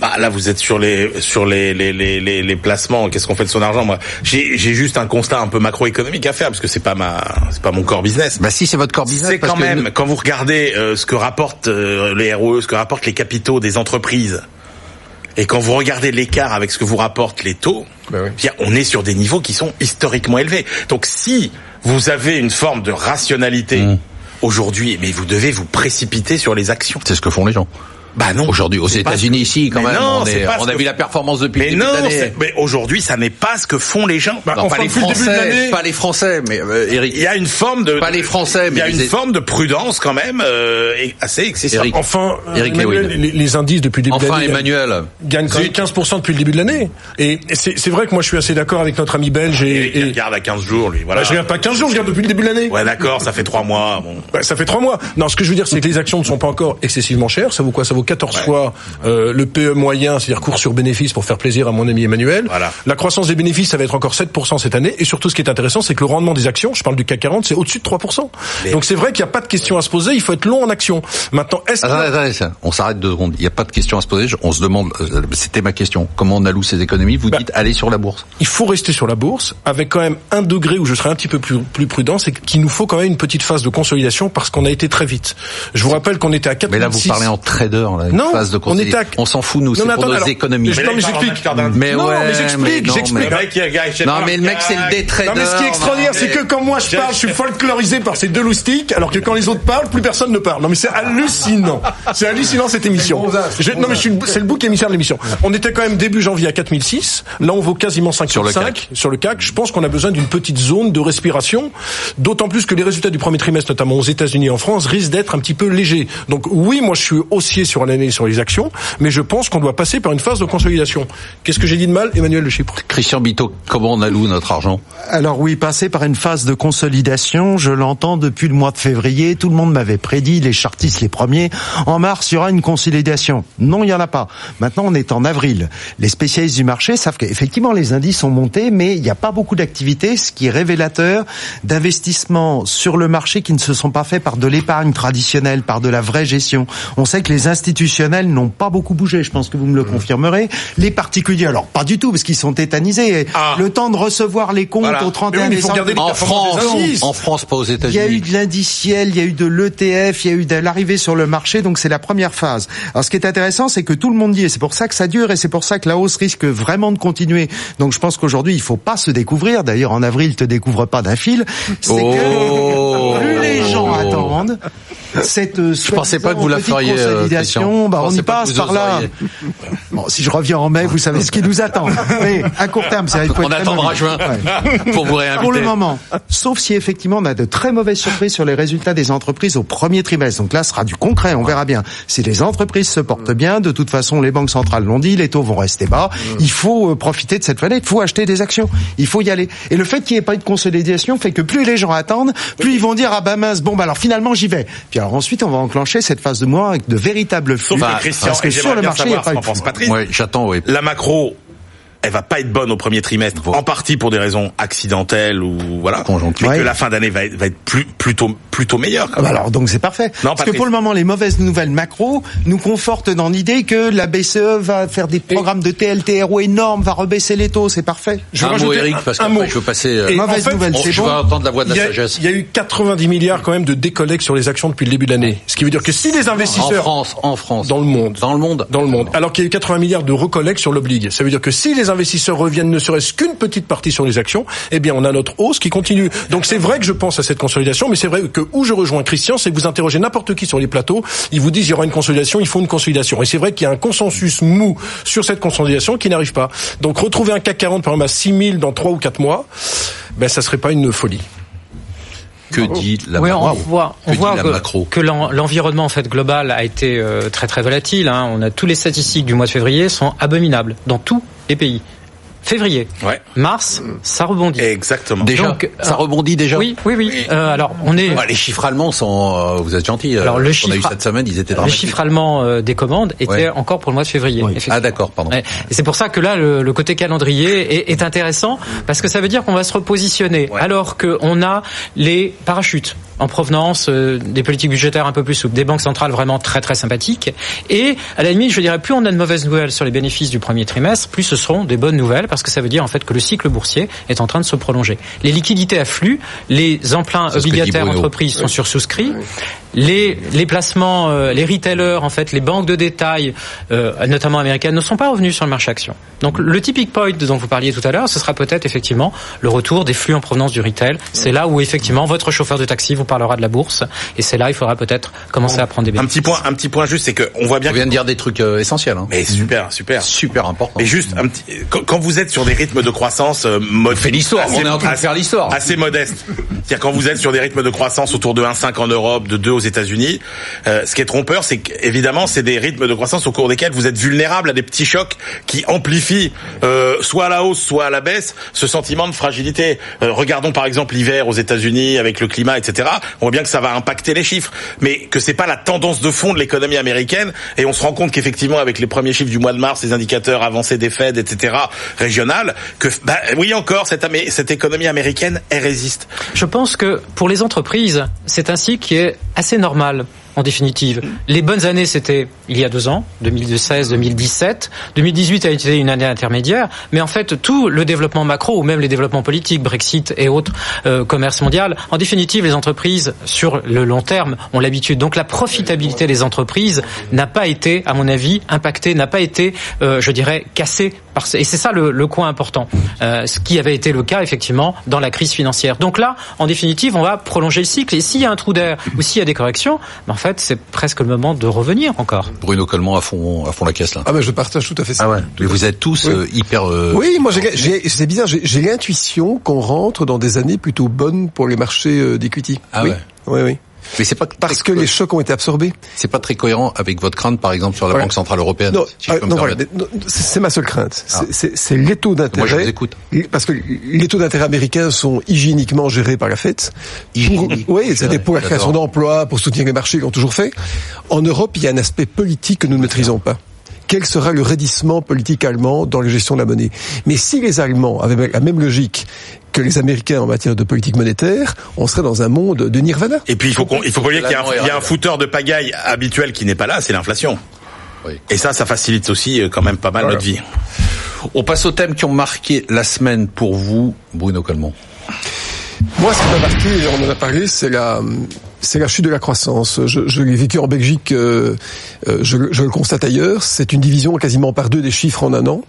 bah, là, vous êtes sur les sur les les les, les, placements. Qu'est-ce qu'on fait de son argent Moi, j'ai j'ai juste un constat un peu macroéconomique à faire parce que c'est pas ma c'est pas mon corps business. Bah si, c'est votre corps business. C'est quand même quand vous regardez euh, ce que rapportent euh, les ROE, ce que rapportent les capitaux des entreprises. Et quand vous regardez l'écart avec ce que vous rapportent les taux, bah oui. on est sur des niveaux qui sont historiquement élevés. Donc si vous avez une forme de rationalité mmh. aujourd'hui, mais vous devez vous précipiter sur les actions. C'est ce que font les gens. Bah non. Aujourd'hui, aux États-Unis, ici, quand mais même, non, on, est, on a que... vu la performance depuis mais le début non, de Mais aujourd'hui, ça n'est pas ce que font les gens. Bah, non, pas les Français, pas les Français, mais euh, Eric. Il y a une forme de. Pas les Français, mais il y a une les... forme de prudence quand même euh, assez excessive. Eric. Enfin, Eric Emmanuel, les, les, indices depuis le début enfin, de l'année. Emmanuel. gagnent quand même 15% depuis le début de l'année. Et c'est vrai que moi, je suis assez d'accord avec notre ami belge. Et, et, il regarde à 15 jours, lui. Voilà. Bah, je regarde pas 15 jours, je regarde depuis le début de l'année. Ouais, d'accord, ça fait 3 mois. Bon. Bah, ça fait 3 mois. Non, ce que je veux dire, c'est que les actions ne sont pas encore excessivement chères. Ça vaut quoi? Ça vaut 14 ouais. fois euh, le PE moyen, c'est-à-dire cours sur bénéfice pour faire plaisir à mon ami Emmanuel. Voilà. La croissance des bénéfices, ça va être encore 7% cette année. Et surtout, ce qui est intéressant, c'est que le rendement des actions, je parle du CAC 40, c'est au-dessus de 3%. Mais Donc c'est vrai qu'il n'y a pas de question à se poser. Il faut être long en action. Maintenant, est-ce ça. on s'arrête deux secondes. Il n'y a pas de question à se poser. On se demande, euh, c'était ma question. Comment on alloue ses économies Vous bah, dites aller sur la bourse. Il faut rester sur la bourse avec quand même un degré où je serais un petit peu plus, plus prudent, c'est qu'il nous faut quand même une petite phase de consolidation parce qu'on a été très vite. Je vous rappelle qu'on était à 4 Mais là, vous parlez en trader là-dedans, là, une Non, phase de on à- On s'en fout nous, c'est pour attends, nos alors, économies. mais non, mais j'explique. Mais Non, ouais, mais j'explique, j'explique. Non mais le mec c'est le day trader. Non mais ce qui est extraordinaire, c'est que quand moi je parle, je suis folklorisé par ces deux loustiques, alors que quand les autres parlent, plus personne ne parle. Non mais c'est hallucinant. C'est hallucinant cette émission. Je- non mais je suis le- c'est le bouc émissaire de l'émission. On était quand même début janvier à 4006. Là on vaut quasiment 5 Sur le sur le CAC. Je pense qu'on a besoin d'une petite zone de respiration. D'autant plus que les résultats du premier trimestre, notamment aux États-Unis et en France, risquent d'être un petit peu légers. Donc oui, moi je suis haussier sur l'année sur les actions, mais je pense qu'on doit passer par une phase de consolidation. Qu'est-ce que j'ai dit de mal, Emmanuel Le Chypre? Christian Bito, comment on alloue notre argent? Alors oui, passer par une phase de consolidation, je l'entends depuis le mois de février, tout le monde m'avait prédit, les chartistes les premiers, en mars il y aura une consolidation. Non, il n'y en a pas. Maintenant on est en avril. Les spécialistes du marché savent qu'effectivement les indices ont monté, mais il n'y a pas beaucoup d'activité, ce qui est révélateur d'investissements sur le marché qui ne se sont pas faits par de l'épargne traditionnelle, par de la vraie gestion. On sait que les institutionnels n'ont pas beaucoup bougé, je pense que vous me le confirmerez. Les particuliers, alors pas du tout, parce qu'ils sont tétanisés. Ah. Le temps de recevoir les comptes Voilà. au 31 Mais oui, mais il faut décembre. En France, en France, pas aux Il y a eu États-Unis. de l'indiciel, il y a eu de l'ETF, il y a eu de l'arrivée sur le marché, donc c'est la première phase. Alors ce qui est intéressant, c'est que tout le monde dit, et c'est pour ça que ça dure, et c'est pour ça que la hausse risque vraiment de continuer. Donc je pense qu'aujourd'hui, il faut pas se découvrir. D'ailleurs, en avril, te découvre pas d'un fil. C'est Oh. que plus les gens attendent, cette Je pensais pas que vous la feriez, euh, consolidation, bah, on y passe par là. Bon, si je reviens en mai, vous savez ce qui nous attend. Mais à court terme, ça va être On attendra juin pour vous réinviter. pour le moment, sauf si effectivement on a de très mauvaises surprises sur les résultats des entreprises au premier trimestre. Donc là, ce sera du concret, on verra bien. Si les entreprises se portent bien, de toute façon, les banques centrales l'ont dit, les taux vont rester bas. Il faut euh, profiter de cette fenêtre, il faut acheter des actions, il faut y aller. Et le fait qu'il n'y ait pas eu de consolidation fait que plus les gens attendent, plus ils vont dire ah bah mince, bon bah alors finalement j'y vais. Puis alors ensuite on va enclencher cette phase de mois avec de véritables flux. Sauf Bah, que Christian, parce que sur le marché, il n'y a pas eu de pense flux. Patrice. Ouais, j'attends, oui. La macro, elle va pas être bonne au premier trimestre, en partie pour des raisons accidentelles ou voilà, mais que la fin d'année va être, va être plus, plutôt plutôt meilleure. quand Ah bah même. alors donc c'est parfait. Non, Parce que pour le moment, les mauvaises nouvelles macro nous confortent dans l'idée que la BCE va faire des programmes de TLTRO énormes, va rebaisser les taux, c'est parfait. Je un mot, Eric, parce un qu'après, mot. je veux passer. euh, Mauvaise en fait, nouvelle, on- c'est je bon. veux entendre la voix de Il y, la a, sagesse. il y a eu 90 milliards quand même de décollecte sur les actions depuis le début de l'année. Ce qui veut dire que si les En investisseurs France, en France. dans le monde, Dans le monde. dans le monde, alors qu'il y a eu 80 milliards de recollecte sur l'oblig, ça veut dire que si les investisseurs reviennent ne serait-ce qu'une petite partie sur les actions, eh bien on a notre hausse qui continue. Donc c'est vrai que je pense à cette consolidation, mais c'est vrai que où je rejoins Christian, c'est que vous interrogez n'importe qui sur les plateaux, ils vous disent il y aura une consolidation, il faut une consolidation. Et c'est vrai qu'il y a un consensus mou sur cette consolidation qui n'arrive pas. Donc retrouver un CAC 40 par exemple à 6000 dans 3 ou 4 mois, ben ça serait pas une folie. Que dit la Oui, on voit, on Que dit voit la que, macro que l'en- l'environnement en fait global a été euh, très très volatile. hein. On a tous les statistiques du mois de février sont abominables dans tous les pays. Février, Ouais. mars, ça rebondit. Exactement. Déjà, Donc, ça euh, rebondit déjà. Oui, oui, oui. Euh, alors on est. Les chiffres allemands sont. euh, vous êtes gentils. euh, Alors, le qu'on a eu chiffre- cette semaine, ils étaient Les dramatiques. chiffres allemands euh, des commandes étaient Ouais. encore pour le mois de février. Ah d'accord, pardon. Ouais. Et c'est pour ça que là, le, le côté calendrier est, est intéressant parce que ça veut dire qu'on va se repositionner Ouais. alors qu'on a les parachutes en provenance euh, des politiques budgétaires un peu plus souples, des banques centrales vraiment très très sympathiques. Et à la limite, je dirais, plus on a de mauvaises nouvelles sur les bénéfices du premier trimestre, plus ce seront des bonnes nouvelles parce que ça veut dire en fait que le cycle boursier est en train de se prolonger. Les liquidités affluent, les emprunts obligataires entreprises sont sursouscrits, les, les placements, euh, les retailers, en fait, les banques de détail, euh, notamment américaines, ne sont pas revenus sur le marché action. Donc le tipping point dont vous parliez tout à l'heure, ce sera peut-être effectivement le retour des flux en provenance du retail. C'est là où effectivement votre chauffeur de taxi vous parlera de la bourse, et c'est là il faudra peut-être commencer à prendre des Un bénéfices. petit point, un petit point juste, c'est que on voit bien. On que- vient de dire des trucs euh, essentiels. Hein. Mais super, super. Super important. Mais juste un petit, quand, quand vous êtes sur des rythmes de croissance euh, mod- fait l'histoire, assez- on est en train de faire l'histoire. assez modeste. C'est-à-dire quand vous êtes sur des rythmes de croissance autour de 1,5 en Europe, de 2 aux États-Unis, euh, ce qui est trompeur, c'est qu'évidemment c'est des rythmes de croissance au cours desquels vous êtes vulnérable à des petits chocs qui amplifient euh, soit à la hausse, soit à la baisse ce sentiment de fragilité. Euh, regardons par exemple l'hiver aux États-Unis avec le climat, etc. On voit bien que ça va impacter les chiffres, mais que c'est pas la tendance de fond de l'économie américaine. Et on se rend compte qu'effectivement avec les premiers chiffres du mois de mars, les indicateurs avancés des Fed, etc. régionales, que bah, oui encore cette, cette économie américaine, elle résiste. Je pense que pour les entreprises, c'est cycle qui est assez normal. En définitive, les bonnes années c'était il y a deux ans, 2016-2017. 2018 a été une année intermédiaire, mais en fait tout le développement macro ou même les développements politiques, Brexit et autres, euh, commerce mondial, en définitive les entreprises sur le long terme ont l'habitude. Donc la profitabilité des entreprises n'a pas été, à mon avis, impactée, n'a pas été, euh, je dirais, cassée par et c'est ça le, le coin important, euh, ce qui avait été le cas effectivement dans la crise financière. Donc là, en définitive, on va prolonger le cycle et s'il y a un trou d'air ou s'il y a des corrections, ben en fait c'est presque le moment de revenir encore. Bruno Coleman à fond, à fond la caisse là. Ah ben je partage tout à fait ça. Ah ouais. Mais vous êtes tous Oui. euh, hyper. euh, Oui, moi j'ai- j'ai- c'est bizarre, j'ai j'ai l'intuition qu'on rentre dans des années plutôt bonnes pour les marchés euh, d'equity. Ah oui. ouais. Oui, oui. Mais c'est pas Parce que les chocs ont été absorbés. c'est pas très cohérent avec votre crainte, par exemple, sur la Voilà. Banque centrale européenne. Non, si ah, me non, voilà, non, c'est ma seule crainte. Ah. C'est- c'est les taux d'intérêt. Moi, je vous écoute. Parce que les taux d'intérêt américains sont hygiéniquement gérés par la Fed. Hygiénique, Pour, oui, c'est c'est-à-dire pour la création d'emplois, pour soutenir les marchés, ils l'ont toujours fait. En Europe, il y a un aspect politique que nous ne maîtrisons pas. Quel sera le raidissement politique allemand dans la gestion de la monnaie? Mais si les Allemands avaient la même logique que les Américains en matière de politique monétaire, on serait dans un monde de nirvana. Et puis il faut qu'on, il faut pas oublier qu'il y a un, L'allemand est il y a un rapide. fouteur de pagaille habituel qui n'est pas là, c'est l'inflation. Oui. Et ça, ça facilite aussi euh, quand même pas mal Voilà. notre vie. On passe aux thèmes qui ont marqué la semaine pour vous, Bruno Coleman. Moi, ce qui m'a marqué, et on en a parlé, c'est la, c'est la chute de la croissance. Je, je l'ai vécu en Belgique, euh, euh, je, le- je le constate ailleurs. C'est une division quasiment par deux des chiffres en un an.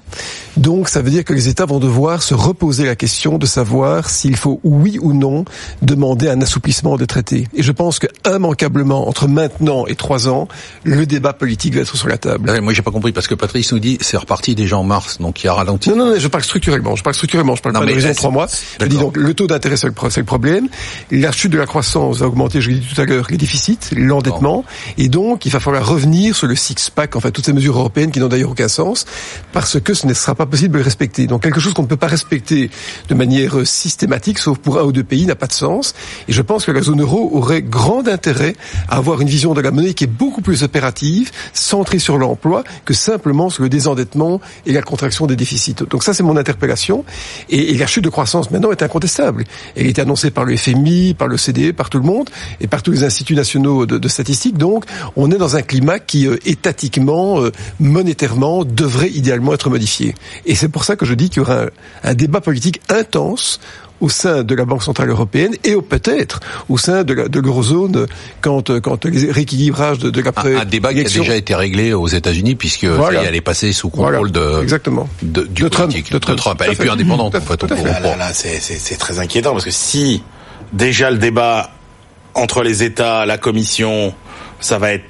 Donc, ça veut dire que les États vont devoir se reposer la question de savoir s'il faut, oui ou non, demander un assouplissement des traités. Et je pense que immanquablement, entre maintenant et trois ans, le débat politique va être sur la table. Ouais, Moi, j'ai pas compris parce que Patrice nous dit c'est reparti déjà en mars, donc il y a ralenti. Non, non, non, je parle structurellement. Je parle structurellement. Je parle Non, pas mais de trois mois. Je dis donc le taux d'intérêt c'est le, problème. La chute de la croissance va augmenter, je tout à l'heure, les déficits, l'endettement, et donc il va falloir revenir sur le six pack, enfin toutes ces mesures européennes qui n'ont d'ailleurs aucun sens, parce que ce ne sera pas possible de les respecter. Donc quelque chose qu'on ne peut pas respecter de manière euh, systématique, sauf pour un ou deux pays, n'a pas de sens. Et je pense que la zone euro aurait grand intérêt à avoir une vision de la monnaie qui est beaucoup plus opérative, centrée sur l'emploi, que simplement sur le désendettement et la contraction des déficits. Donc ça, c'est mon interpellation. Et, la chute de croissance maintenant est incontestable. Elle est annoncée par le FMI, par le CDE, par tout le monde par tous les instituts nationaux de, de statistiques. Donc, on est dans un climat qui, euh, étatiquement, euh, monétairement, devrait idéalement être modifié. Et c'est pour ça que je dis qu'il y aura un, un débat politique intense au sein de la Banque Centrale Européenne et au- peut-être au sein de la- de l'eurozone quand, euh, quand les rééquilibrages de, de l'après Un, un débat qui a déjà été réglé aux États-Unis puisque ça Voilà. y est passée sous Voilà. contrôle de, Exactement. de- du De Trump, politique, de Trump, est fait. plus indépendante Tout à en fait. fait, comprend. Là, là, là, c'est très inquiétant parce que si déjà le débat entre les États, la Commission, ça va être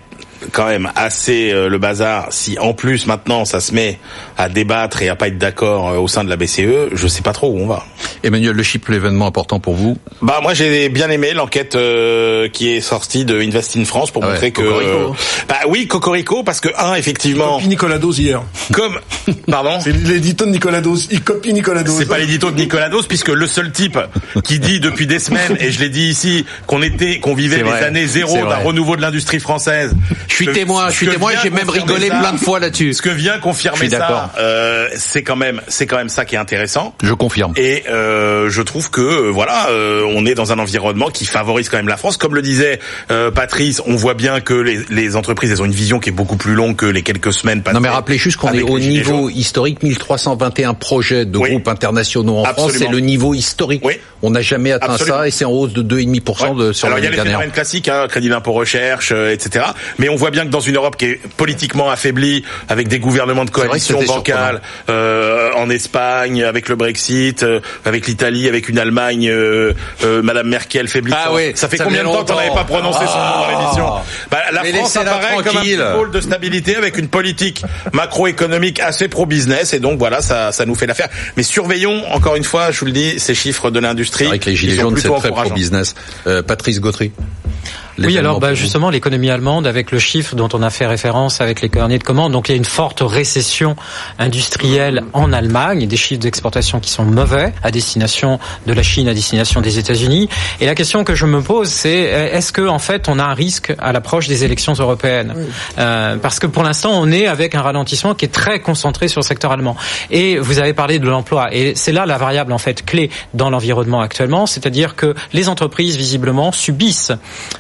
quand même assez euh, le bazar. Si en plus maintenant ça se met à débattre et à pas être d'accord euh, au sein de la BCE, je sais pas trop où on va. Emmanuel Le Chip, l'événement important pour vous? Bah moi j'ai bien aimé l'enquête euh, qui est sortie de Invest in France pour Ah ouais, montrer que Cocorico. bah oui Cocorico parce que un effectivement Copie Nicolas Dose hier. comme pardon C'est l'édito de Nicolas Dose. Il copie Nicolas Dose. C'est pas l'édito de Nicolas Dos puisque le seul type qui dit depuis des semaines et je l'ai dit ici qu'on était qu'on vivait les années zéro d'un renouveau de l'industrie française. Je suis témoin, je suis témoin, j'ai même rigolé ça, plein de fois là-dessus. Ce que vient confirmer ça, euh, c'est quand même c'est quand même ça qui est intéressant. Je confirme. Et euh, je trouve que euh, voilà, euh, on est dans un environnement qui favorise quand même la France. Comme le disait euh, Patrice, on voit bien que les, les entreprises elles ont une vision qui est beaucoup plus longue que les quelques semaines passées. Non mais rappelez juste qu'on est avec au niveau historique 1321 projets de Oui. groupes internationaux en France, c'est le niveau historique. Oui. On n'a jamais atteint Absolument. ça et c'est en hausse de 2,5% de sur Alors il y a l'année les dernière. phénomènes classiques, hein, crédit d'impôt recherche, euh, etc. Mais on voit bien que dans une Europe qui est politiquement affaiblie, avec des gouvernements de coalition bancale, euh, en Espagne, avec le Brexit, euh, avec l'Italie, avec une Allemagne, euh, euh, Madame Merkel faiblissante. Ah oui, ça fait ça combien de temps qu'on n'avait pas prononcé son nom dans Ah. l'émission bah, La Mais France apparaît comme un petit pôle de stabilité avec une politique macroéconomique assez pro-business et donc voilà, ça, ça nous fait l'affaire. Mais surveillons, encore une fois, je vous le dis, ces chiffres de l'industrie. Que les gilets jaunes c'est très encourageants. pro business. Euh, Patrice Gautry. Oui, alors bah, justement, l'économie allemande, avec le chiffre dont on a fait référence avec les carnets de commandes, donc il y a une forte récession industrielle en Allemagne, des chiffres d'exportation qui sont mauvais à destination de la Chine, à destination des États-Unis. Et la question que je me pose, c'est euh, est-ce que en fait on a un risque à l'approche des élections européennes? Euh, Parce que pour l'instant, on est avec un ralentissement qui est très concentré sur le secteur allemand. Et vous avez parlé de l'emploi, et c'est là la variable en fait clé dans l'environnement actuellement, c'est-à-dire que les entreprises visiblement subissent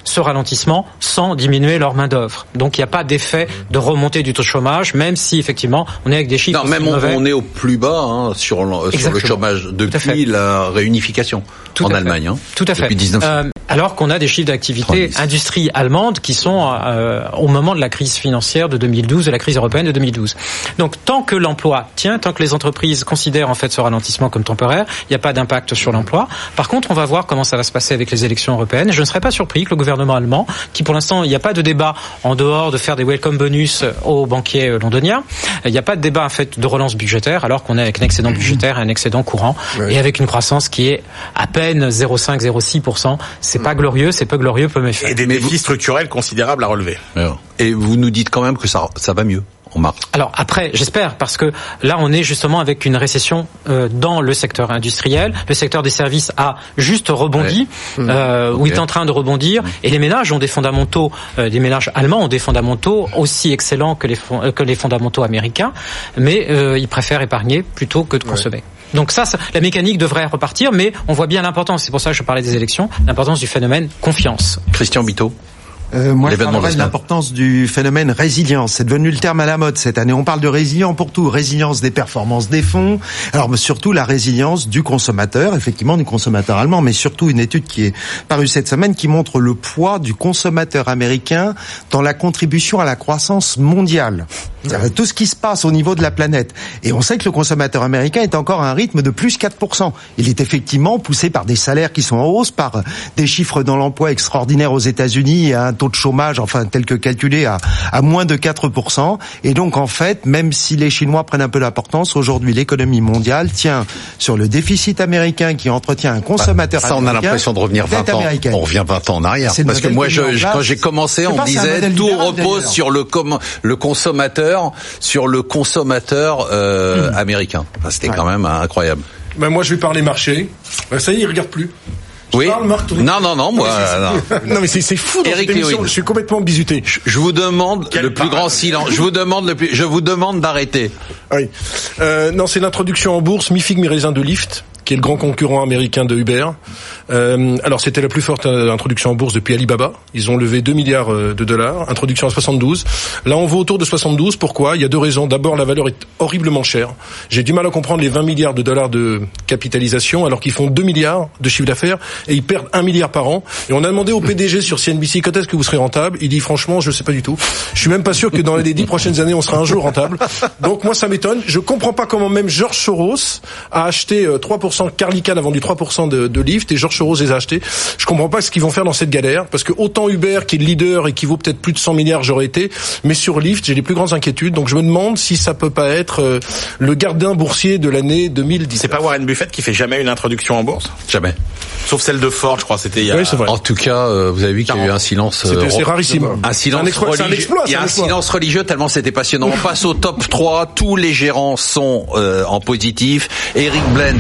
ce ralentissement sans diminuer leur main d'œuvre. Donc il n'y a pas d'effet de remontée du taux de chômage, même si effectivement on est avec des chiffres. Non, même on, on, est au plus bas hein, sur, le, sur, le chômage depuis la réunification Tout en Allemagne. Hein, Tout à fait. Depuis 19... Euh, alors qu'on a des chiffres d'activité industrie allemande qui sont euh, au moment de la crise financière de 2012, de la crise européenne de 2012. Donc tant que l'emploi tient, tant que les entreprises considèrent en fait ce ralentissement comme temporaire, il n'y a pas d'impact sur l'emploi. Par contre, on va voir comment ça va se passer avec les élections européennes. Je ne serais pas surpris que le gouvernement allemand, qui pour l'instant il n'y a pas de débat en dehors de faire des welcome bonus aux banquiers londoniens, il n'y a pas de débat en fait de relance budgétaire, alors qu'on est avec un excédent budgétaire et un excédent courant Oui. et avec une croissance qui est à peine 0,5-0,6%. C'est pas glorieux, c'est peu glorieux, peu méfait. Et des défis structurels considérables à relever. Et vous nous dites quand même que ça, ça va mieux en mars. Alors après, j'espère, parce que là, on est justement avec une récession euh, dans le secteur industriel. Le secteur des services a juste rebondi, Ouais. euh, ou Ok. est en train de rebondir, et les ménages ont des fondamentaux, euh, des ménages allemands ont des fondamentaux aussi excellents que les, euh, que les fondamentaux américains, mais euh, ils préfèrent épargner plutôt que de consommer. Donc ça, la mécanique devrait repartir, mais on voit bien l'importance, c'est pour ça que je parlais des élections, l'importance du phénomène confiance. Christian Bito Euh, moi, je parlerai de l'importance du phénomène résilience. C'est devenu le terme à la mode cette année. On parle de résilience pour tout. Résilience des performances des fonds. Alors, mais surtout la résilience du consommateur, effectivement du consommateur allemand, mais surtout une étude qui est parue cette semaine qui montre le poids du consommateur américain dans la contribution à la croissance mondiale. Tout ce qui se passe au niveau de la planète. Et on sait que le consommateur américain est encore à un rythme de plus 4%. Il est effectivement poussé par des salaires qui sont en hausse, par des chiffres dans l'emploi extraordinaires aux États-Unis et un taux de chômage, enfin tel que calculé, à, à moins de 4%. Et donc en fait, même si les Chinois prennent un peu d'importance, aujourd'hui l'économie mondiale tient sur le déficit américain qui entretient un consommateur Bah, Ça, on a américain, l'impression de revenir 20 dette ans. américaine. On revient 20 ans en arrière. Parce que moi, je, je- quand j'ai commencé, on me disait tout libéral, repose sur le com- le consommateur, sur le consommateur euh, américain. Enfin, C'était quand même euh, incroyable. Ben moi, je vais parler marché. Ben, ça y est, il regarde plus. Je Oui. parle, Marc, toi. Non, non, non, moi. non. non mais c'est c'est fou dans Eric cette émission. Je suis complètement bisuté. Je vous demande le plus grand silence. Je vous demande le plus. Je vous demande d'arrêter. Oui. Euh, non, c'est l'introduction en bourse mi-figue mi-raisin de Lyft, qui est le grand concurrent américain de Uber. Euh, alors, c'était la plus forte euh, introduction en bourse depuis Alibaba. Ils ont levé 2 milliards euh, de dollars. Introduction à 72. Là, on vaut autour de 72. Pourquoi? Il y a deux raisons. D'abord, la valeur est horriblement chère. J'ai du mal à comprendre les 20 milliards de dollars de capitalisation, alors qu'ils font 2 milliards de chiffre d'affaires et ils perdent 1 milliard par an. Et on a demandé au PDG sur CNBC quand est-ce que vous serez rentable? Il dit franchement, je sais pas du tout. Je suis même pas sûr que dans les 10 prochaines années, on sera un jour rentable. Donc moi, ça m'étonne. Je comprends pas comment même George Soros a acheté euh, 3%, Carlican a vendu 3% de, de Lyft et George Soros les a achetés. Je comprends pas ce qu'ils vont faire dans cette galère parce que autant Uber qui est le leader et qui vaut peut-être plus de 100 milliards, j'aurais été, mais sur Lyft, j'ai les plus grandes inquiétudes. Donc je me demande si ça peut pas être euh, le gardien boursier de l'année 2010. C'est pas Warren Buffett qui fait jamais une introduction en bourse? Jamais. Sauf celle de Ford, je crois, c'était il y a... Oui, c'est vrai. En tout cas, euh, vous avez vu qu'il y a eu un silence. euh, c'est rarissime. Un silence C'est un exploit- c'est un religieux. exploit, Il y a un silence religieux tellement c'était passionnant. On passe au top 3. Tous les gérants sont euh, en positif. Eric Blaine,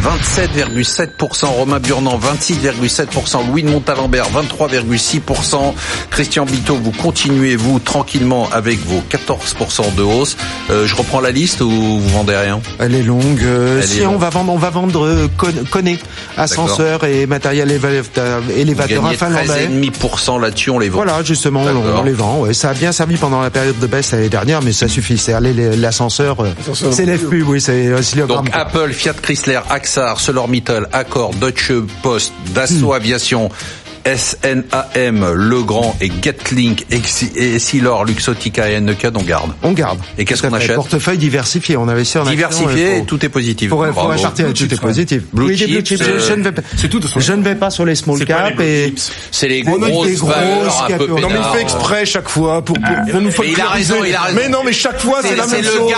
27,7%. Romain Burnand, 26,7%. Louis de Montalembert, 23,6%. Christian Bito, vous continuez, vous, tranquillement, avec vos 14% de hausse. Euh, je reprends la liste ou vous vendez rien? Elle est longue. Euh, Elle est si longue. on va vendre, on va vendre euh, Con- Kone, ascenseur et matériel éva- Vous élévateur gagnez finlandais. 13,5% là-dessus, on les vend. Voilà, justement, on, les vend. Ouais. Ça a bien servi pendant la période de baisse l'année dernière, mais ça suffit. C'est l'ascenseur, euh, s'élève plus. Oui, c'est euh, Donc. Apple, Fiat Chrysler, AXA, ArcelorMittal, Accor, Deutsche Post, Dassault Aviation, SNAM, Legrand et Getlink, Essilor, Luxottica et Ennecad, on garde. On garde. Et qu'est-ce qu'on achète Portefeuille diversifié. On avait en Diversifié, et il tout est positif. Faut Bravo. acheter, tout chips, est positif. Blue Oui, chips, chips, je- euh, je ne vais pas. c'est tout. Je ne vais pas sur les small C'est quoi les cap blue et C'est les grosses, des grosses un peu Non mais il fait exprès chaque fois pour, pour, pour nous Mais il a raison, il a raison. Mais non mais chaque fois c'est la même le, chose.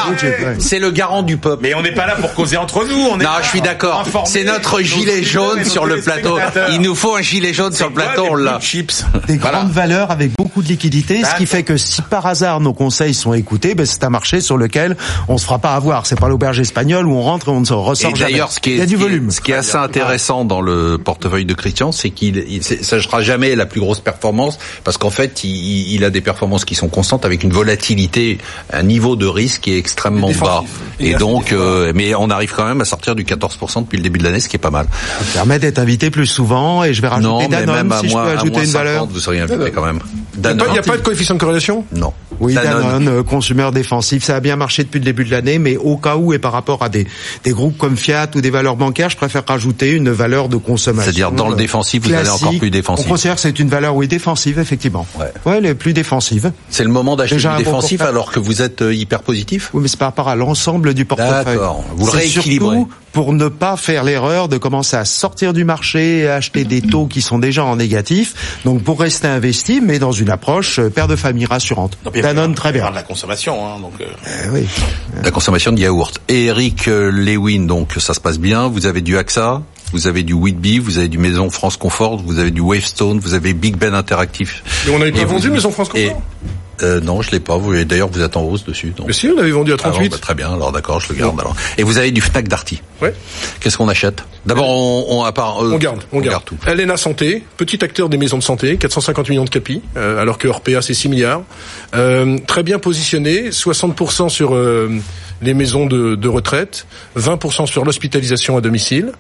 c'est le garant du peuple. Mais on n'est pas là pour causer entre nous. On est Non, je suis pour d'accord. C'est notre gilet jaune sur le plateau. Il nous faut un gilet jaune sur blue chips. des Voilà. grandes valeurs avec beaucoup de liquidités, ce qui fait que si par hasard nos conseils sont écoutés, ben c'est un marché sur lequel on se fera pas avoir. C'est pas l'auberge espagnole où on rentre et on ne se ressort Et jamais. d'ailleurs, ce qui est, il y a ce du qui est- volume. ce qui est assez intéressant dans le portefeuille de Christian, c'est qu'il ça ne sera jamais la plus grosse performance parce qu'en fait, il, il a des performances qui sont constantes avec une volatilité, un niveau de risque qui est extrêmement bas. Et assez donc, euh, mais on arrive quand même à sortir du 14% depuis le début de l'année, ce qui est pas mal. Ça permet d'être invité plus souvent et je vais rajouter Non, mais même à si je peux ajouter une 50, valeur. vous seriez invité quand même. Il n'y a pas de coefficient de corrélation? Non. Oui, Danone. Danone, euh, consommateur défensif, ça a bien marché depuis le début de l'année, mais au cas où et par rapport à des, des groupes comme Fiat ou des valeurs bancaires, je préfère rajouter une valeur de consommation. C'est-à-dire dans le euh, défensif, vous allez encore plus défensif. On considère que c'est une valeur, oui, défensive, effectivement. Ouais. Ouais, elle est plus défensive. C'est le moment d'acheter du un bon défensif portefeuille. alors que vous êtes euh, hyper positif? Oui, mais c'est par rapport à l'ensemble du portefeuille. D'accord. Vous le C'est rééquilibrez. surtout pour ne pas faire l'erreur de commencer à sortir du marché et acheter des taux qui sont déjà en négatif. Donc pour rester investi, mais dans une approche père de famille rassurante. Non, Danone, très bien. aura de la consommation, hein, donc. euh, Eh oui. La consommation de yaourt. Et Eric euh, Lewin, donc ça se passe bien. Vous avez du AXA, vous avez du Whitby, vous avez du Maison France Confort, vous avez du Wavestone, vous avez Big Ben Interactif. Mais on n'avait pas vendu Maison France Et Confort? Euh, non, je l'ai pas. Vous, d'ailleurs, vous êtes en hausse dessus. donc. Mais si, on l'avait vendu à Ah bon, 38. bah, très bien. Alors d'accord, je le garde. Alors. Et vous avez du Fnac Darty. Ouais. Qu'est-ce qu'on achète? D'abord, on, on à part. euh, On garde, on, garde. tout. Elena Santé, petit acteur des maisons de santé, 450 millions de capis, euh, alors que Orpea c'est 6 milliards. Euh, très bien positionné, 60% sur euh, les maisons de, de retraite, 20% sur l'hospitalisation à domicile.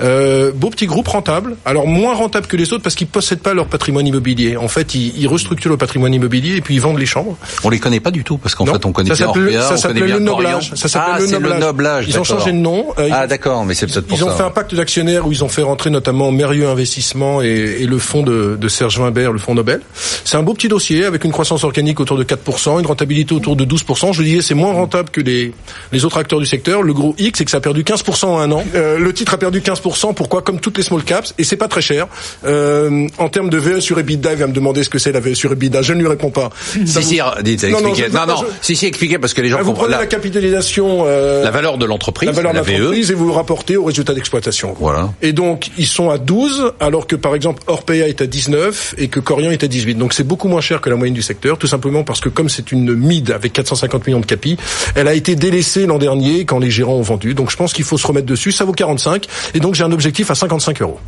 Euh, beau petit groupe rentable, alors moins rentable que les autres parce qu'ils possèdent pas leur patrimoine immobilier. En fait, ils, ils restructurent le patrimoine immobilier et puis ils vendent les chambres. On les connaît pas du tout parce qu'en fait, on connaît ça bien Orpea, ça on connaît s'appelle bien le noblage. Ça s'appelle ah, le le noblage. Ils ont changé de nom. euh, Ah d'accord, mais c'est peut-être pour Ils ont ça. fait un pacte d'actionnaires où ils ont fait rentrer notamment Mérieux Investissement et, et le fonds de, de Serge Wimbert, le fonds Nobel. C'est un beau petit dossier avec une croissance organique autour de 4%, une rentabilité autour de 12%. Je disais, c'est moins rentable que les, les autres acteurs du secteur. Le gros X, c'est que ça a perdu 15% en un an. Euh, le titre a perdu 15%. Pourquoi Comme toutes les small caps. Et c'est pas très cher. Euh, en termes de VE sur EBITDA, il va me demander ce que c'est la VE sur EBITDA. Je ne lui réponds pas. Ça Si, vous- si, dites, Non, non, je- Non, non, je- si, si, expliquez parce que les gens Ah, vous prenez la, capitalisation, euh, la valeur de l'entreprise, la valeur de la VE. l'entreprise et vous le rapportez au résultat d'exploitation. Voilà. Et donc, ils sont à 12, alors que par exemple, Orpea est à 19 et que Corian est à 18. Donc c'est beaucoup moins cher que la moyenne du secteur, tout simplement parce que comme c'est une mid avec 450 millions de capis, elle a été délaissée l'an dernier quand les gérants ont vendu. Donc je pense qu'il faut se remettre dessus. Ça vaut 45. Et donc j'ai un objectif à 55 euros.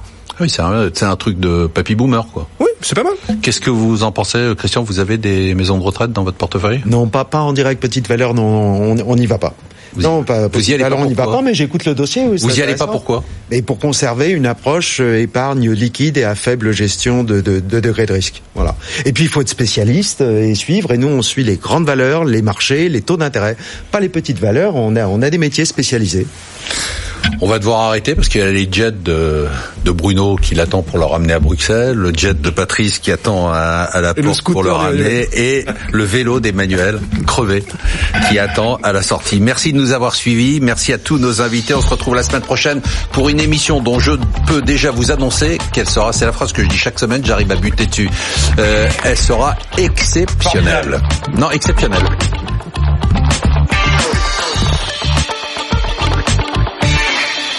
Oui, c'est un, un truc de papy boomer, quoi. Oui, c'est pas mal. Qu'est-ce que vous en pensez, Christian? Vous avez des maisons de retraite dans votre portefeuille? Non, pas, pas en direct petite valeur, non, on on n'y va pas. Vous non, y- pas vous y allez pas valeur, on n'y va pourquoi pas, mais j'écoute le dossier. oui, Vous y allez pas pourquoi Mais pour conserver une approche euh, épargne liquide et à faible gestion de, de, de degré de risque. Voilà. Et puis il faut être spécialiste euh, et suivre. Et nous, on suit les grandes valeurs, les marchés, les taux d'intérêt, pas les petites valeurs. On a, on a des métiers spécialisés. On va devoir arrêter parce qu'il y a les jets de, de Bruno qui l'attend pour le ramener à Bruxelles, le jet de Patrice qui attend à, à la Et le pour le ramener et le vélo d'Emmanuel crevé qui attend à la sortie. Merci de nous avoir suivis, merci à tous nos invités. On se retrouve la semaine prochaine pour une émission dont je peux déjà vous annoncer qu'elle sera, c'est la phrase que je dis chaque semaine, j'arrive à buter dessus. Euh, elle sera exceptionnelle. Non, exceptionnelle.